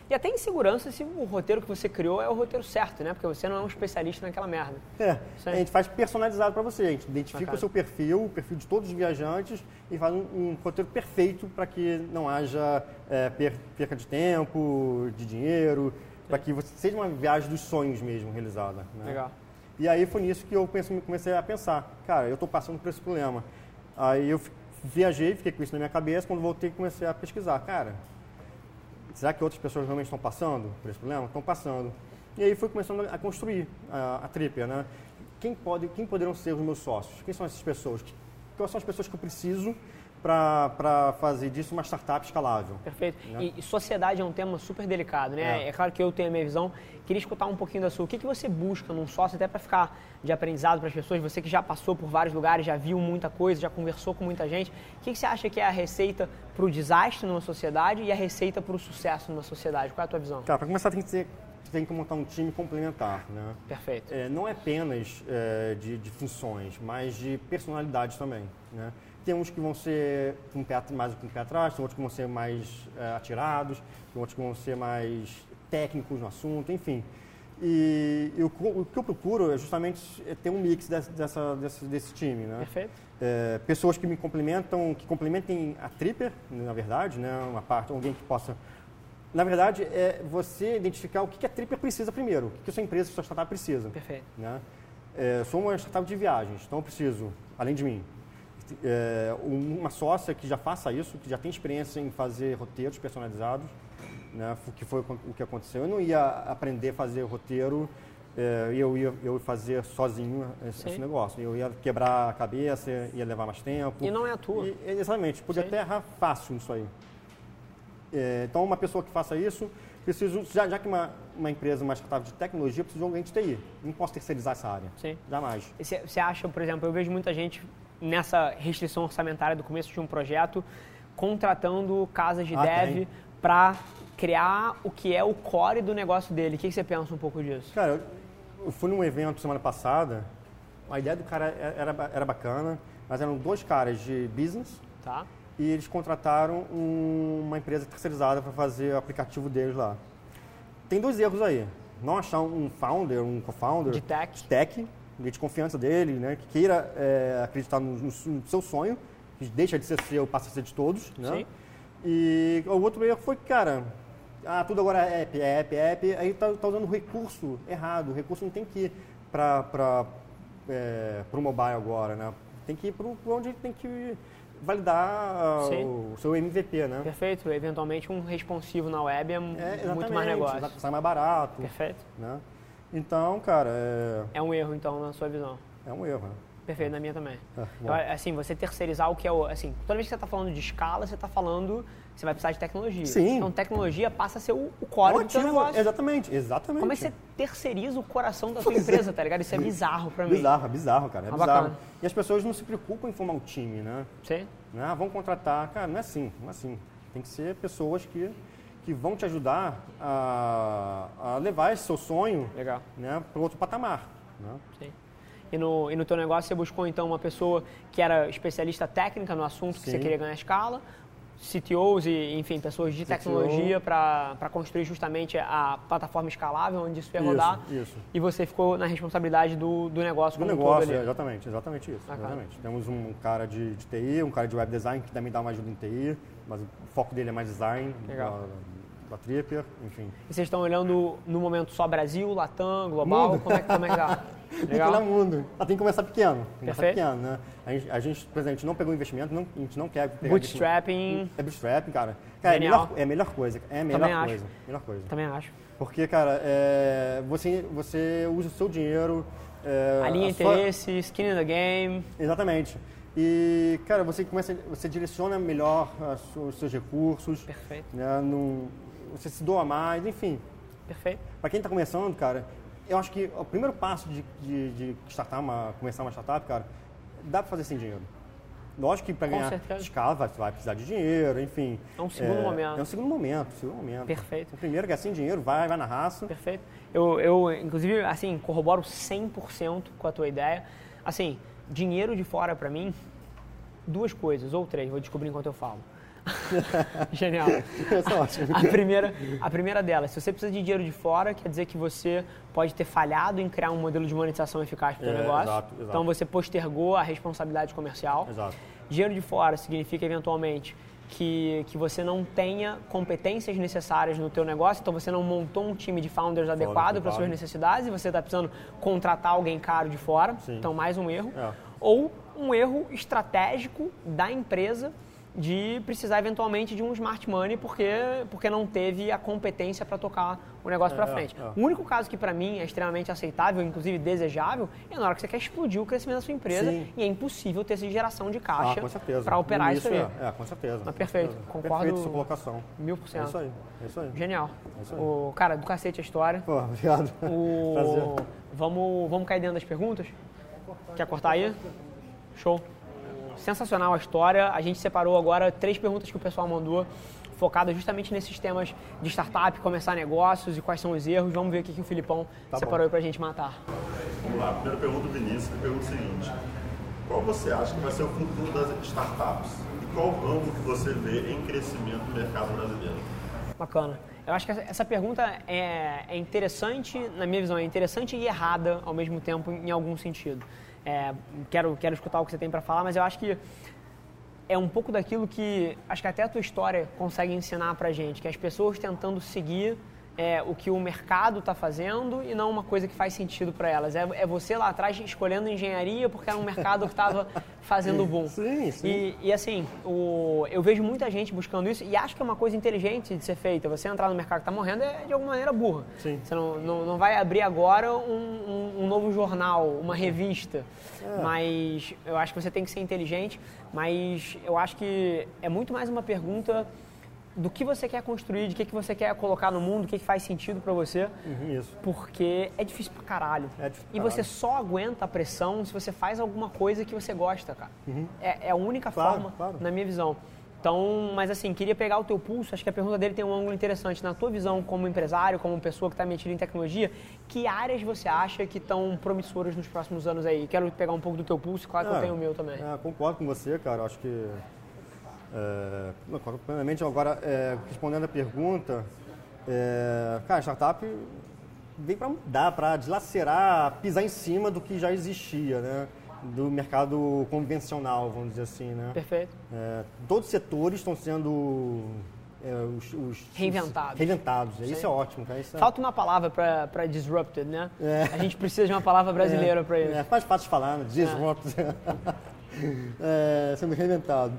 E até insegurança se o roteiro que você criou é o roteiro certo, né? Porque você não é um especialista naquela merda. É, a gente faz personalizado para você. A gente identifica Bacana. o seu perfil, o perfil de todos os viajantes e faz um, um roteiro perfeito para que não haja é, perca de tempo, de dinheiro, para que você seja uma viagem dos sonhos mesmo realizada. Né? Legal. E aí foi nisso que eu comecei a pensar, cara, eu estou passando por esse problema. Aí eu viajei, fiquei com isso na minha cabeça, quando voltei comecei a pesquisar, cara, será que outras pessoas realmente estão passando por esse problema? Estão passando. E aí fui começando a construir a, a né? Quem, pode, quem poderão ser os meus sócios? Quem são essas pessoas? Quais são as pessoas que eu preciso para fazer disso uma startup escalável. Perfeito. Né? E, e, sociedade é um tema super delicado, né? É. é. claro que eu tenho a minha visão. Queria escutar um pouquinho da sua. O que, que você busca num sócio, até para ficar de aprendizado para as pessoas? Você que já passou por vários lugares, já viu muita coisa, já conversou com muita gente. O que, que você acha que é a receita para o desastre numa sociedade e a receita para o sucesso numa sociedade? Qual é a tua visão? Cara, para começar tem que ser tem que montar um time complementar, né? Perfeito. É, não é apenas é, de, de, funções, mas de personalidades também, né? Tem uns que vão ser com pé, mais com o pé atrás, tem outros que vão ser mais é, atirados, tem outros que vão ser mais técnicos no assunto, enfim. E, e o, o, que eu procuro é justamente é ter um mix dessa, dessa desse, desse, time, né? Perfeito. É, pessoas que me complementam, que complementem a Tripper, na verdade, né? Uma parte, alguém que possa... Na verdade, é você identificar o que a Tripper precisa primeiro, o que a sua empresa, a sua startup precisa. Perfeito. Né? É, sou uma startup de viagens, então eu preciso, além de mim, é, uma sócia que já faça isso, que já tem experiência em fazer roteiros personalizados, né, que foi o que aconteceu. Eu não ia aprender a fazer roteiro é, eu ia eu fazer sozinho esse, esse, negócio. Eu ia quebrar a cabeça, ia levar mais tempo. E não é a tua. E, exatamente, podia Sim. até errar fácil nisso aí. É, então, uma pessoa que faça isso, preciso, já, já que uma, uma empresa mais startup de tecnologia, preciso de alguém de TI. Não posso terceirizar essa área. Sim. Jamais. Você acha, por exemplo, eu vejo muita gente nessa restrição orçamentária do começo de um projeto, contratando casas de ah, dev para criar o que é o core do negócio dele. O que, você pensa um pouco disso? Cara, eu fui num evento semana passada, a ideia do cara era, era bacana, mas eram dois caras de business tá. e eles contrataram um, uma empresa terceirizada para fazer o aplicativo deles lá. Tem dois erros aí. Não achar um founder, um co-founder de tech, de tech de confiança dele, né? Que queira é, acreditar no, no, no, seu sonho, que deixa de ser seu, passa a ser de todos, né? Sim. E o outro erro foi que, cara, ah, tudo agora é app, é app, é app, aí tá, tá usando o recurso errado. O recurso não tem que ir para é, o mobile agora, né? Tem que ir para onde tem que validar o, o seu MVP, né? Perfeito. Eventualmente um responsivo na web é, é muito mais negócio. Sai mais barato. Perfeito. Né? Então, cara. É... é um erro, então, na sua visão. É um erro. Né? Perfeito, na minha também. É, então, assim, você terceirizar o que é o. Assim, toda vez que você está falando de escala, você está falando. Você vai precisar de tecnologia. Sim. Então, tecnologia passa a ser o, o core do seu negócio. Exatamente, exatamente. Como é que você terceiriza o coração da sua empresa, tá ligado? Isso é bizarro para mim. Bizarro, bizarro, cara. É ah, bizarro. Bacana. E as pessoas não se preocupam em formar um time, né? Sim. Né? Vamos contratar. Cara, não é assim, não é assim. Tem que ser pessoas que que vão te ajudar a, a levar esse seu sonho Legal. Né, para outro patamar. Né? Sim. E no, e no teu negócio você buscou então uma pessoa que era especialista técnica no assunto Sim. que você queria ganhar escala, CTOs e, enfim, pessoas de tecnologia para construir justamente a plataforma escalável onde isso ia rodar. Isso, isso. E você ficou na responsabilidade do, do negócio do negócio, é, exatamente, exatamente isso. Exatamente. Temos um cara de, de, TI, um cara de web design que também dá uma ajuda em TI, mas o foco dele é mais design. Legal. Da, da Tripper, enfim. E vocês estão olhando no momento só Brasil, Latam, global? Mundo. Como é, como é que tá? Legal. Tem que mundo. Tem que começar pequeno. Tem que Perfeito. pequeno, né? A gente, a gente, por exemplo, a gente não pegou investimento, não, a gente não quer pegar Bootstrapping. É bootstrapping, cara. cara é, melhor, é a melhor coisa. É a melhor Também coisa. Acho. Melhor coisa. Também acho. Porque, cara, é, você, você usa o seu dinheiro. É, Alinha interesses, sua... skin in the game. Exatamente. E, cara, você começa, você direciona melhor os seus recursos. Perfeito. Né, num, você se doa mais, enfim. Perfeito. Para quem está começando, cara, eu acho que o primeiro passo de, de, de startar uma, começar uma startup, cara, dá para fazer sem dinheiro. Lógico que para ganhar certeza. escala vai, vai precisar de dinheiro, enfim. É um segundo momento. É um segundo momento, segundo momento. Perfeito. O primeiro que é sem dinheiro, vai, vai na raça. Perfeito. Eu, eu, inclusive, assim, corroboro 100% com a tua ideia. Assim, dinheiro de fora pra mim, duas coisas, ou três, vou descobrir enquanto eu falo. Genial. Isso é. A primeira, a primeira delas, se você precisa de dinheiro de fora, quer dizer que você pode ter falhado em criar um modelo de monetização eficaz para o É, negócio. exato, exato. Então você postergou a responsabilidade comercial. Exato. Dinheiro de fora significa eventualmente que, que você não tenha competências necessárias no teu negócio, então você não montou um time de founders adequado para suas necessidades e você está precisando contratar alguém caro de fora. Sim. Então mais um erro. É. Ou um erro estratégico da empresa de precisar eventualmente de um smart money porque, porque não teve a competência para tocar o negócio para É, frente. é. O único caso que para mim é extremamente aceitável, inclusive desejável, é na hora que você quer explodir o crescimento da sua empresa Sim. e é impossível ter essa geração de Ah, caixa certeza. para operar isso início, aí. É, é, com certeza. Mas perfeito, certeza. concordo Perfeito sua colocação. Mil por É cento. isso aí, é isso aí. Genial. É isso aí. O, cara, do cacete a história. Pô, obrigado. O, Prazer. vamos, vamos cair dentro das perguntas? Quer cortar aí? Show. Sensacional a história. A gente separou agora três perguntas que o pessoal mandou, focadas justamente nesses temas de startup, começar negócios e quais são os erros. Vamos ver o que, que o Filipão Tá separou bom. aí pra gente matar. Vamos lá, primeira pergunta do Vinícius, ele pergunta o seguinte: qual você acha que vai ser o futuro das startups e qual ramo que você vê em crescimento no mercado brasileiro? Bacana. Eu acho que essa, essa pergunta é, é interessante, na minha visão, é interessante e errada ao mesmo tempo, em algum sentido. É, quero, quero escutar o que você tem para falar, mas eu acho que é um pouco daquilo que acho que até a tua história consegue ensinar pra gente, que as pessoas tentando seguir é, o que o mercado está fazendo e não uma coisa que faz sentido para elas. É, é você lá atrás escolhendo engenharia porque era um mercado que estava fazendo boom. Sim, sim. E, e, assim, o, eu vejo muita gente buscando isso e acho que é uma coisa inteligente de ser feita. Você entrar no mercado que está morrendo é de alguma maneira burra. Sim. Você não, não, não vai abrir agora um, um- um novo jornal, uma revista. É. Mas eu acho que você tem que ser inteligente. Mas eu acho que é muito mais uma pergunta do que você quer construir, de que, que você quer colocar no mundo, o que, que faz sentido para você. Uhum, isso. Porque é difícil pra caralho. É difícil pra e você caralho. só aguenta a pressão se você faz alguma coisa que você gosta, cara. É, é a única Uhum. Claro, forma, claro. na minha visão. Então, mas assim, queria pegar o teu pulso, acho que a pergunta dele tem um ângulo interessante. Na tua visão como empresário, como pessoa que está metida em tecnologia, que áreas você acha que estão promissoras nos próximos anos aí? Quero pegar um pouco do teu pulso, claro que eu É, tenho o meu também. é, concordo com você, cara. Acho que. É, plenamente. Agora, é, respondendo a pergunta, é, cara, startup vem para mudar, para dilacerar, pisar em cima do que já existia, né? Do mercado convencional, vamos dizer assim, né? Perfeito. É, todos os setores estão sendo é, os, os- Reinventados. os- reinventados. Isso Sim. é ótimo, cara. Isso é- Falta uma palavra para disrupted, né? É. A gente precisa de uma palavra brasileira para isso. É, fácil de falar, né? Disrupt. É, sendo reinventado.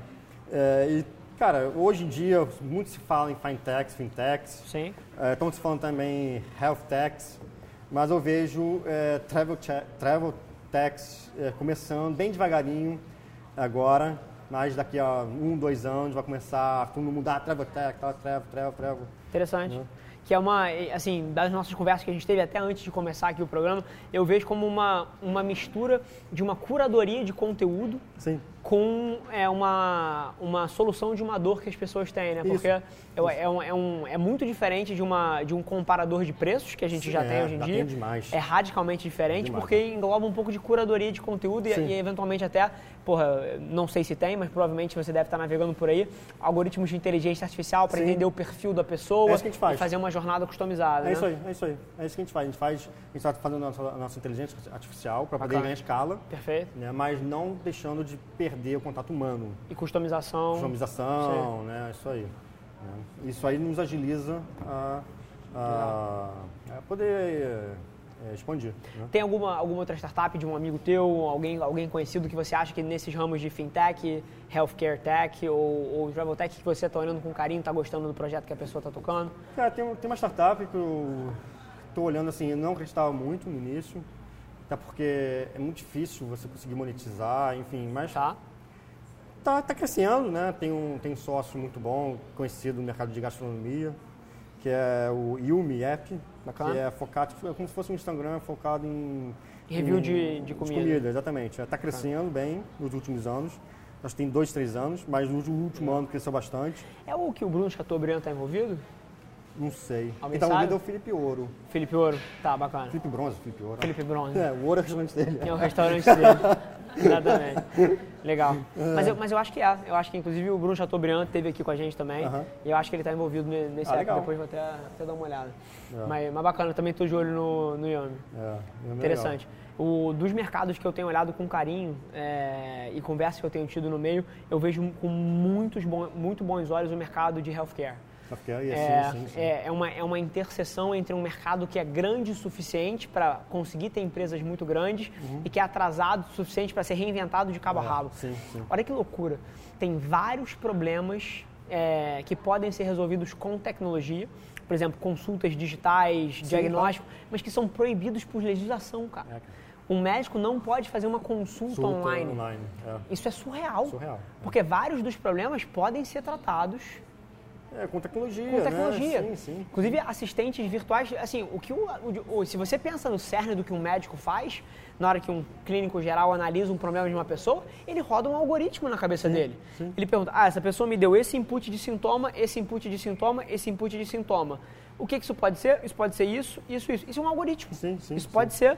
É, e, cara, hoje em dia, muito se fala em fintechs, fintechs. Sim. É, Estão se falando também em health techs. Mas eu vejo é, travel, travel techs é, começando bem devagarinho agora. Mas daqui a um, dois anos vai começar mundo mudar travel tech, tal, travel, travel, travel. Interessante. Que é uma, assim, das nossas conversas que a gente teve até antes de começar aqui o programa, eu vejo como uma, uma mistura de uma curadoria de conteúdo Sim. Com é, uma, uma solução de uma dor que as pessoas têm, né? Porque é, é, um, é, um- é muito diferente de, uma, de um comparador de preços que a gente Sim, já é, tem hoje em dia. demais. É radicalmente diferente Demais. porque engloba um pouco de curadoria de conteúdo e, e eventualmente até, porra, não sei se tem, mas provavelmente você deve estar navegando por aí, algoritmos de inteligência artificial para entender o perfil da pessoa É isso que a gente faz. e fazer uma jornada customizada. É né? isso aí, é isso aí. É isso que a gente faz. A gente faz, a gente está fazendo a nossa, a nossa inteligência artificial para poder ganhar escala, Perfeito. né? mas não deixando de perder o contato humano. E customização. Customização, né? Isso aí. né? Isso aí nos agiliza a, a, a poder é, expandir. Né? Tem alguma, alguma outra startup de um amigo teu, alguém, alguém conhecido que você acha que nesses ramos de fintech, healthcare tech ou, ou travel tech que você está olhando com carinho, está gostando do projeto que a pessoa está tocando? Cara, tem, tem uma startup que eu estou olhando assim, não acreditava muito no início, até porque é muito difícil você conseguir monetizar, enfim, mas Tá? Tá, tá crescendo, né? Tem um, tem um sócio muito bom, conhecido no mercado de gastronomia, que é o Yumi App, que é focado, é como se fosse um Instagram focado em... Review em- de- de comida. exatamente. Está crescendo bem nos últimos anos. Acho que tem dois, três anos, mas no último ano cresceu bastante. É o que o Bruno Chateaubriand está envolvido? Não sei. Alguém Quem tá sabe? envolvido é o Felipe Ouro. Felipe Ouro? Tá, bacana. Felipe Bronze, Felipe Ouro. Felipe Bronze. É, o Ouro é o restaurante dele. É o restaurante dele. Exatamente. Legal. Mas eu, mas eu acho que é. Eu acho que, inclusive, o Bruno Chateaubriand esteve aqui com a gente também. E eu acho que ele está envolvido ne- nesse Ah, legal. Depois vou até, até dar uma olhada. É. Mas, mas bacana, eu também estou de olho no, no Yami. É, é Interessante. O, dos mercados que eu tenho olhado com carinho é, e conversas que eu tenho tido no meio, eu vejo com muitos bom, muito bons olhos o mercado de healthcare. Aí, É, sim, sim, sim. é, é uma, é uma interseção entre um mercado que é grande o suficiente para conseguir ter empresas muito grandes e que é atrasado o suficiente para ser reinventado de cabo a É, rabo. sim, sim. Olha que loucura. Tem vários problemas é, que podem ser resolvidos com tecnologia. Por exemplo, consultas digitais, diagnóstico, mas que são proibidos por legislação, cara. É, cara. Um médico não pode fazer uma consulta online. online. É. Isso é surreal. Surreal. Porque vários dos problemas podem ser tratados É, com tecnologia. com tecnologia. Né? Sim, sim. Inclusive assistentes virtuais, assim, o que o, o- se você pensa no cerne do que um médico faz, na hora que um clínico geral analisa um problema de uma pessoa, ele roda um algoritmo na cabeça dele. Ele pergunta: "Ah, essa pessoa me deu esse input de sintoma, esse input de sintoma, esse input de sintoma. O que que isso pode ser? Isso pode ser isso, isso, isso. Isso é um algoritmo. Sim, sim, isso sim. pode ser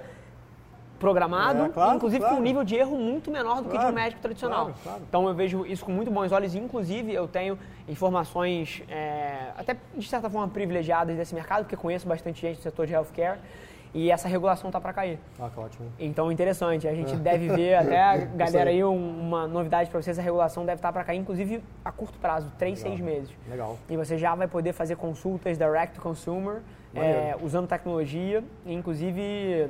programado, É, claro, inclusive com claro. um nível de erro muito menor do que de um Claro, médico tradicional. claro, claro. Então eu vejo isso com muito bons olhos, inclusive eu tenho informações é, até de certa forma privilegiadas desse mercado, porque conheço bastante gente do setor de healthcare e essa regulação tá para cair. Ah, que ótimo. Então interessante, a gente deve ver até galera aí. um- uma novidade para vocês, a regulação deve estar para cair, inclusive a curto prazo, 3, 6 meses. Legal. E você já vai poder fazer consultas direct to consumer, é, usando tecnologia, inclusive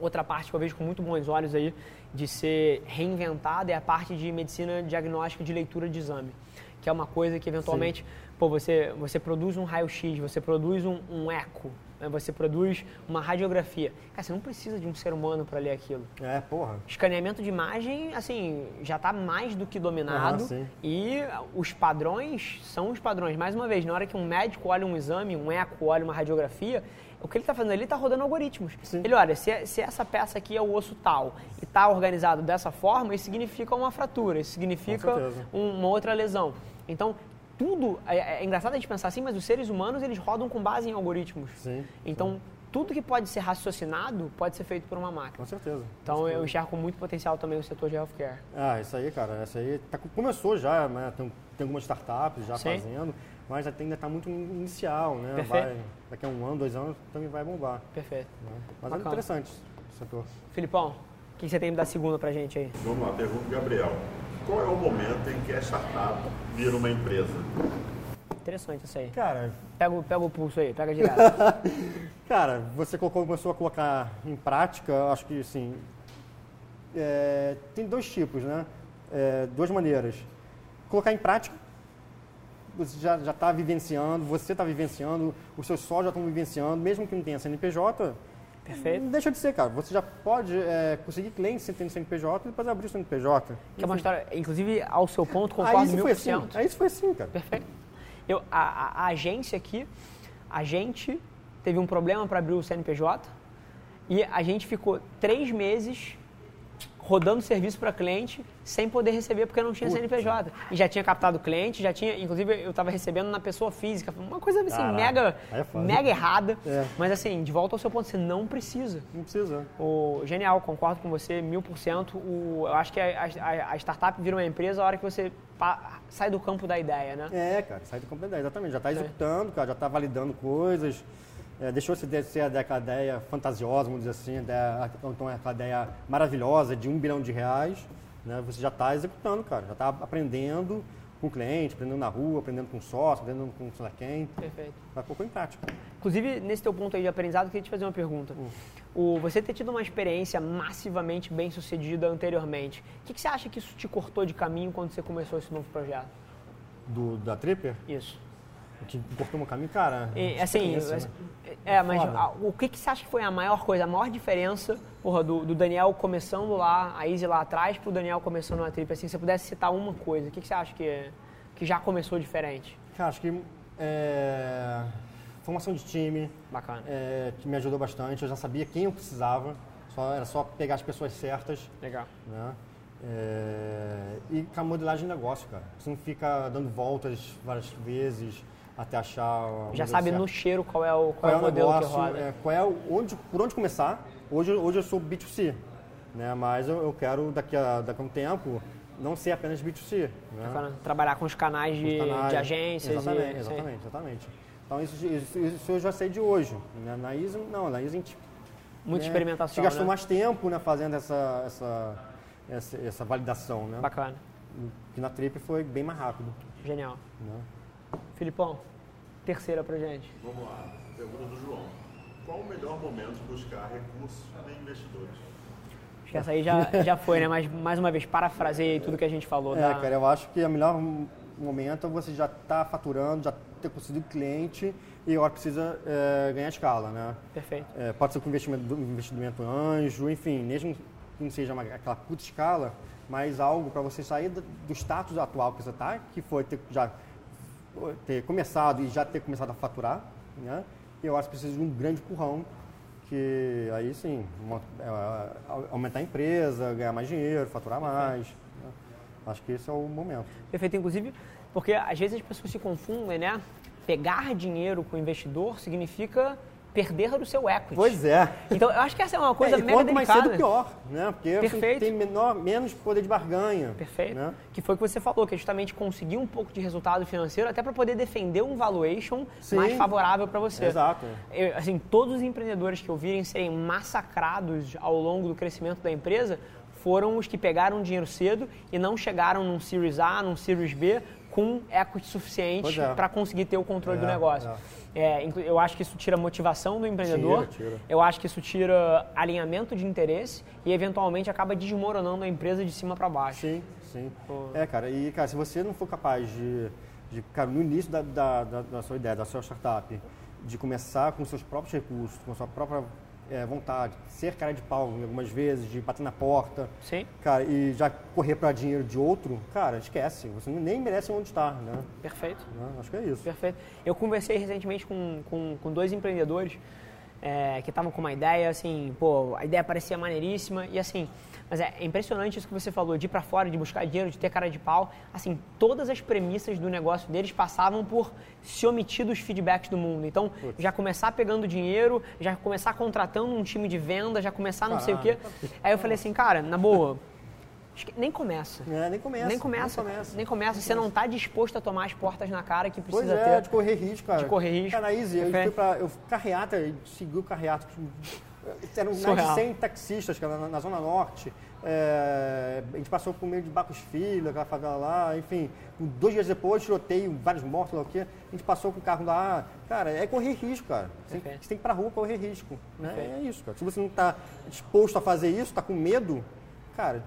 outra parte que eu vejo com muito bons olhos aí de ser reinventada é a parte de medicina diagnóstica de leitura de exame, que é uma coisa que eventualmente, pô, você, você produz um raio-x, você produz um, um eco, né, você produz uma radiografia. Cara, você não precisa de um ser humano para ler aquilo. É, porra. Escaneamento de imagem, assim, já está mais do que dominado. Sim. e os padrões são os padrões. Mais uma vez, na hora que um médico olha um exame, um eco, olha uma radiografia, o que ele está fazendo ali está rodando algoritmos. Sim. Ele olha, se, se essa peça aqui é o osso tal e está organizado dessa forma, isso significa uma fratura, isso significa Com certeza. um- uma outra lesão. Então, tudo, é, é engraçado a gente pensar assim, mas os seres humanos, eles rodam com base em algoritmos. Sim. Então, tudo que pode ser raciocinado pode ser feito por uma máquina. Com certeza. Então eu enxergo com muito potencial também o setor de healthcare. Ah, isso aí, cara, isso aí tá- começou já, né? Tem, tem algumas startups já Sim. fazendo, mas ainda está muito inicial, né? Perfeito. Vai, daqui a um ano, dois anos, também vai bombar. Perfeito. né? Mas é Bacana. interessante o setor. Filipão, o que você tem da segunda pra gente aí? Vamos lá, pergunta do Gabriel. Qual é o momento em que a startup vira uma empresa? Interessante isso aí. Cara, Pega, o- pega o pulso aí, pega direto. cara, você colocou, começou a colocar em prática, acho que assim, é, tem dois tipos, né? É, duas maneiras. Colocar em prática, você já está vivenciando, você está vivenciando, os seus sócios já estão vivenciando, mesmo que não tenha CNPJ, Perfeito. Não deixa de ser, cara. Você já pode é, conseguir clientes sem ter CNPJ e depois abrir o CNPJ. Que é uma história, inclusive, ao seu ponto, Aí concordo isso mil foi assim. Aí isso foi assim, cara. Perfeito. Eu, a, a- a agência aqui, a gente teve um problema para abrir o CNPJ e a gente ficou três meses rodando serviço para cliente sem poder receber porque não tinha. CNPJ. E já tinha captado cliente, já tinha, inclusive eu estava recebendo na pessoa física, uma coisa assim, Caraca, mega, é mega errada. É. Mas assim, de volta ao seu ponto, você não precisa. Não precisa. O, genial, concordo com você mil por cento. O- Eu acho que a, a- a startup vira uma empresa a hora que você pa- sai do campo da ideia, né? É, cara, sai do campo da ideia, exatamente. Já está Sim. executando, cara, já está validando coisas. É, deixou de ser a ideia, fantasiosa, vamos dizer assim, a ideia, então é a ideia maravilhosa de um bilhão de reais. Né? Você já está executando, cara. Já está aprendendo com o cliente, aprendendo na rua, aprendendo com sócio, aprendendo com sei lá quem. Perfeito. Vai colocou em prática. Inclusive, nesse teu ponto aí de aprendizado, eu queria te fazer uma pergunta. O, você ter tido uma experiência massivamente bem sucedida anteriormente, o que, que você acha que isso te cortou de caminho quando você começou esse novo projeto? Do, da Tripper, Isso. o que cortou meu caminho, cara. E, assim, né? É, mas Foda. a- o que, que você acha que foi a maior coisa, a maior diferença porra, do, do Daniel começando lá, a Easy lá atrás, pro Daniel começando na Trip? Assim, se você pudesse citar uma coisa, o que, que você acha que, que já começou diferente? Cara, acho que é, formação de time Bacana. é, que me ajudou bastante. Eu já sabia quem eu precisava, só, era só pegar as pessoas certas. Legal. Né? É, e com a modelagem de negócio, cara. Você não fica dando voltas várias vezes até achar. Já sabe certo. no cheiro qual é o, qual qual é é o modelo negócio, que roda. é, qual é o, onde, por onde começar. Hoje, hoje eu sou B2C, né? mas eu, eu quero daqui a, daqui a um tempo não ser apenas B2C. Né? Bacana. Trabalhar com os canais de, Os canais. de agências. Exatamente, e, exatamente, exatamente. Então isso, isso, isso eu já sei de hoje. Né? Na ISO, não, na ISO a gente Muita né, experimentação. A gente gastou né? mais tempo né, fazendo essa, essa, essa, essa validação, né? Bacana. Que na Trip foi bem mais rápido. Genial. Né? Filipão, terceira pra gente. Vamos lá, pergunta do João. Qual o melhor momento de buscar recursos de investidores? Acho que essa aí já, já foi, né? Mas mais uma vez, parafraseei tudo que a gente falou. É, da- cara, eu acho que o melhor momento é você já estar faturando, já ter conseguido cliente e agora precisa é, ganhar escala, né? Perfeito. É, pode ser com investimento, investimento anjo, enfim, mesmo que não seja uma, aquela puta escala, mas algo para você sair do, do status atual que você está, que foi ter, já ter começado e já ter começado a faturar, né? E eu acho que precisa de um grande empurrão, que aí sim, é, aumentar a empresa, ganhar mais dinheiro, faturar mais. né? Acho que esse é o momento. Perfeito, inclusive, porque às vezes as pessoas se confundem, né? Pegar dinheiro com o investidor significa perder do seu equity. Pois é. Então, eu acho que essa é uma coisa É, e mega quanto mais delicada. cedo, pior, né? Porque você Perfeito. tem menor, menos poder de barganha. Perfeito. Né? Que foi o que você falou, que é justamente conseguir um pouco de resultado financeiro até para poder defender um valuation Sim. mais favorável para você. Exato. Eu, assim, todos os empreendedores que eu virem serem massacrados ao longo do crescimento da empresa foram os que pegaram dinheiro cedo e não chegaram num Series A, num Series B com equity suficiente é. para conseguir ter o controle do É, negócio. É, inclu- eu acho que isso tira motivação do empreendedor, Tira, tira. eu acho que isso tira alinhamento de interesse e eventualmente acaba desmoronando a empresa de cima para baixo. Sim, sim. Pô. É, cara, e cara, se você não for capaz de, de cara, no início da, da, da- da sua ideia, da sua startup, de começar com seus próprios recursos, com sua própria é, vontade, ser cara de pau algumas vezes, de bater na porta, Sim, cara, e já correr para dinheiro de outro, cara, esquece. Você nem merece onde está, né? perfeito. Né? Acho que é isso. Perfeito. Eu conversei recentemente com, com, com dois empreendedores é, que estavam com uma ideia, assim, pô, a ideia parecia maneiríssima e assim, mas é, é impressionante isso que você falou, de ir pra fora, de buscar dinheiro, de ter cara de pau. Assim, todas as premissas do negócio deles passavam por se omitir dos feedbacks do mundo. Então, já começar pegando dinheiro, já começar contratando um time de venda, já começar não sei o quê. Aí eu falei assim, cara, na boa, nem começa. É, nem começa. Nem começa, Nem começa. nem começa. Você não está disposto a tomar as portas na cara que Pois precisa é, ter. de correr risco, cara. De correr risco. Cara, na Easy, eu fui pra. Eu, carreata, eu segui o carreata. Eram mais de 100 taxistas cara, na, na Zona Norte. É, a gente passou por meio de Bacos Filho, aquela favela lá, enfim. Dois dias depois, tiroteio, vários mortos, lá o quê. A gente passou com o carro lá. Cara, é correr risco, cara. Você, Perfeito. você tem que ir pra rua correr risco. Né? É isso, cara. Se você não tá disposto a fazer isso, tá com medo, cara,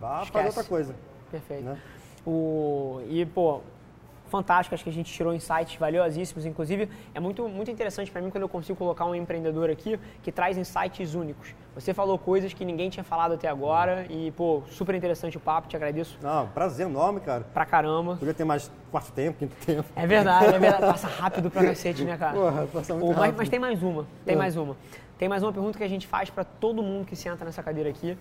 vá Esquece. fazer outra coisa. Perfeito. Né? O, e, pô, fantástico, acho que a gente tirou insights valiosíssimos. Inclusive, é muito, muito interessante para mim quando eu consigo colocar um empreendedor aqui que traz insights únicos. Você falou coisas que ninguém tinha falado até agora e, pô, super interessante o papo, te agradeço Não, prazer enorme, cara. pra caramba. Podia ter mais quarto tempo, quinto tempo. É verdade, é verdade. Passa rápido pra cacete, né, cara? Porra, passa muito Ô, mas, mas tem mais uma, tem É. mais uma. Tem mais uma pergunta que a gente faz para todo mundo que senta nessa cadeira aqui.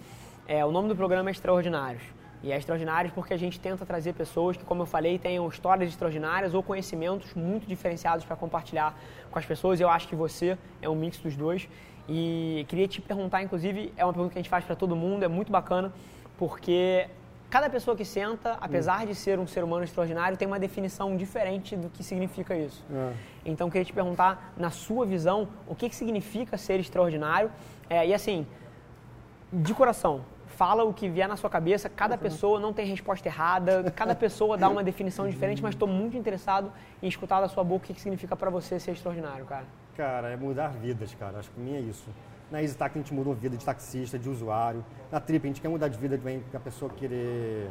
É, o nome do programa é Extraordinários. E é Extraordinários porque a gente tenta trazer pessoas que, como eu falei, tenham histórias extraordinárias ou conhecimentos muito diferenciados para compartilhar com as pessoas. Eu acho que você é um mix dos dois. E queria te perguntar, inclusive, é uma pergunta que a gente faz para todo mundo, é muito bacana, porque cada pessoa que senta, apesar de ser um ser humano extraordinário, tem uma definição diferente do que significa isso. É. Então, queria te perguntar, na sua visão, o que, que significa ser extraordinário? É, e assim, de coração, fala o que vier na sua cabeça. Cada pessoa não tem resposta errada, cada pessoa dá uma definição diferente, mas estou muito interessado em escutar da sua boca o que, que significa para você ser extraordinário, cara. Cara, é mudar vidas, cara. Acho que mim é isso. Na EasyTax a gente mudou vida de taxista, de usuário. Na Trip a gente quer mudar de vida também, a pessoa querer,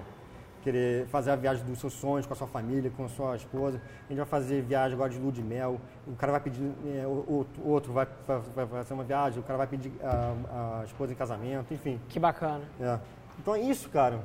querer fazer a viagem dos seus sonhos com a sua família, com a sua esposa. A gente vai fazer viagem agora de lua de mel. O cara vai pedir, é, outro, outro vai, vai, fazer uma viagem, o cara vai pedir a, a esposa em casamento, enfim. Que bacana. É. Então é isso, cara.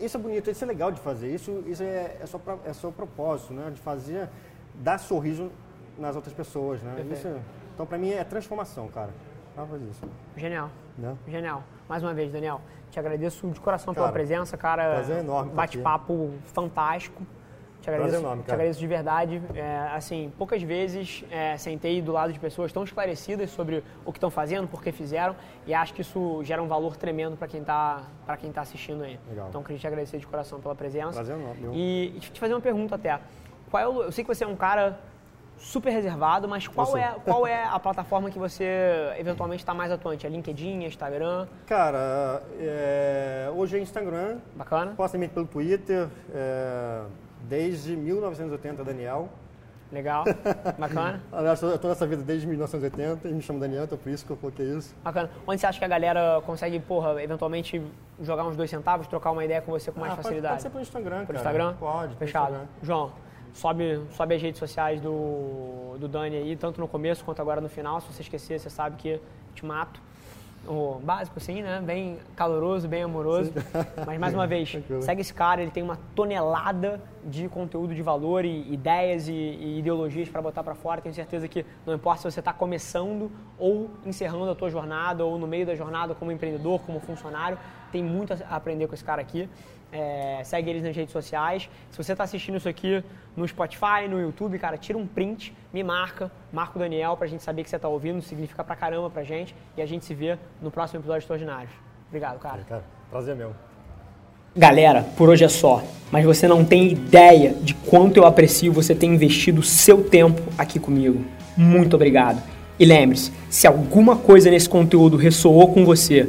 Isso é bonito, isso é legal de fazer. Isso, isso é, é, só, pro- é só o propósito, né? De fazer, dar sorriso nas outras pessoas, né? Isso, então, pra mim, é transformação, cara. Pra fazer isso, Genial. né? Genial. Mais uma vez, Daniel, Te agradeço de coração Cara, pela presença, cara. prazer enorme estar Bate-papo fantástico. Te agradeço, Prazer enorme, te cara. agradeço de verdade. É, assim, poucas vezes é, sentei do lado de pessoas tão esclarecidas sobre o que estão fazendo, por que fizeram, e acho que isso gera um valor tremendo para quem está para quem tá assistindo aí. Legal. Então, queria te agradecer de coração pela presença. Prazer enorme. E, e te fazer uma pergunta até. Qual é o, eu sei que você é um cara super reservado, mas qual é, qual é a plataforma que você eventualmente está mais atuante? É LinkedIn, Instagram? Cara, é, hoje é Instagram, Bacana? também pelo Twitter, é, desde 1980, Daniel. Legal? Bacana? Aliás, eu estou nessa vida desde 1980 e me chamo Daniel, então por isso que eu coloquei isso. Bacana. Onde você acha que a galera consegue, porra, eventualmente jogar uns dois centavos, trocar uma ideia com você com mais Ah, pode- facilidade? Pode ser pelo Instagram, Pelo cara. Instagram? Pode, Fechado. Instagram. João, sobe, sobe as redes sociais do, do Dani aí, tanto no começo quanto agora no final. Se você esquecer, você sabe que te mato. O básico, assim, né? Bem caloroso, bem amoroso. Mas, mais uma vez, segue esse cara, ele tem uma tonelada de conteúdo de valor e ideias e, e ideologias para botar para fora. Tenho certeza que não importa se você está começando ou encerrando a tua jornada ou no meio da jornada como empreendedor, como funcionário, tem muito a aprender com esse cara aqui. É, segue eles nas redes sociais. Se você está assistindo isso aqui no Spotify, no YouTube, cara, tira um print, me marca, marca o Daniel pra gente saber que você está ouvindo, significa pra caramba pra gente e a gente se vê no próximo episódio de Extraordinários. Obrigado, cara. Cara, prazer meu. Galera, por hoje é só, mas você não tem ideia de quanto eu aprecio você ter investido seu tempo aqui comigo. Muito obrigado. E lembre-se, se alguma coisa nesse conteúdo ressoou com você,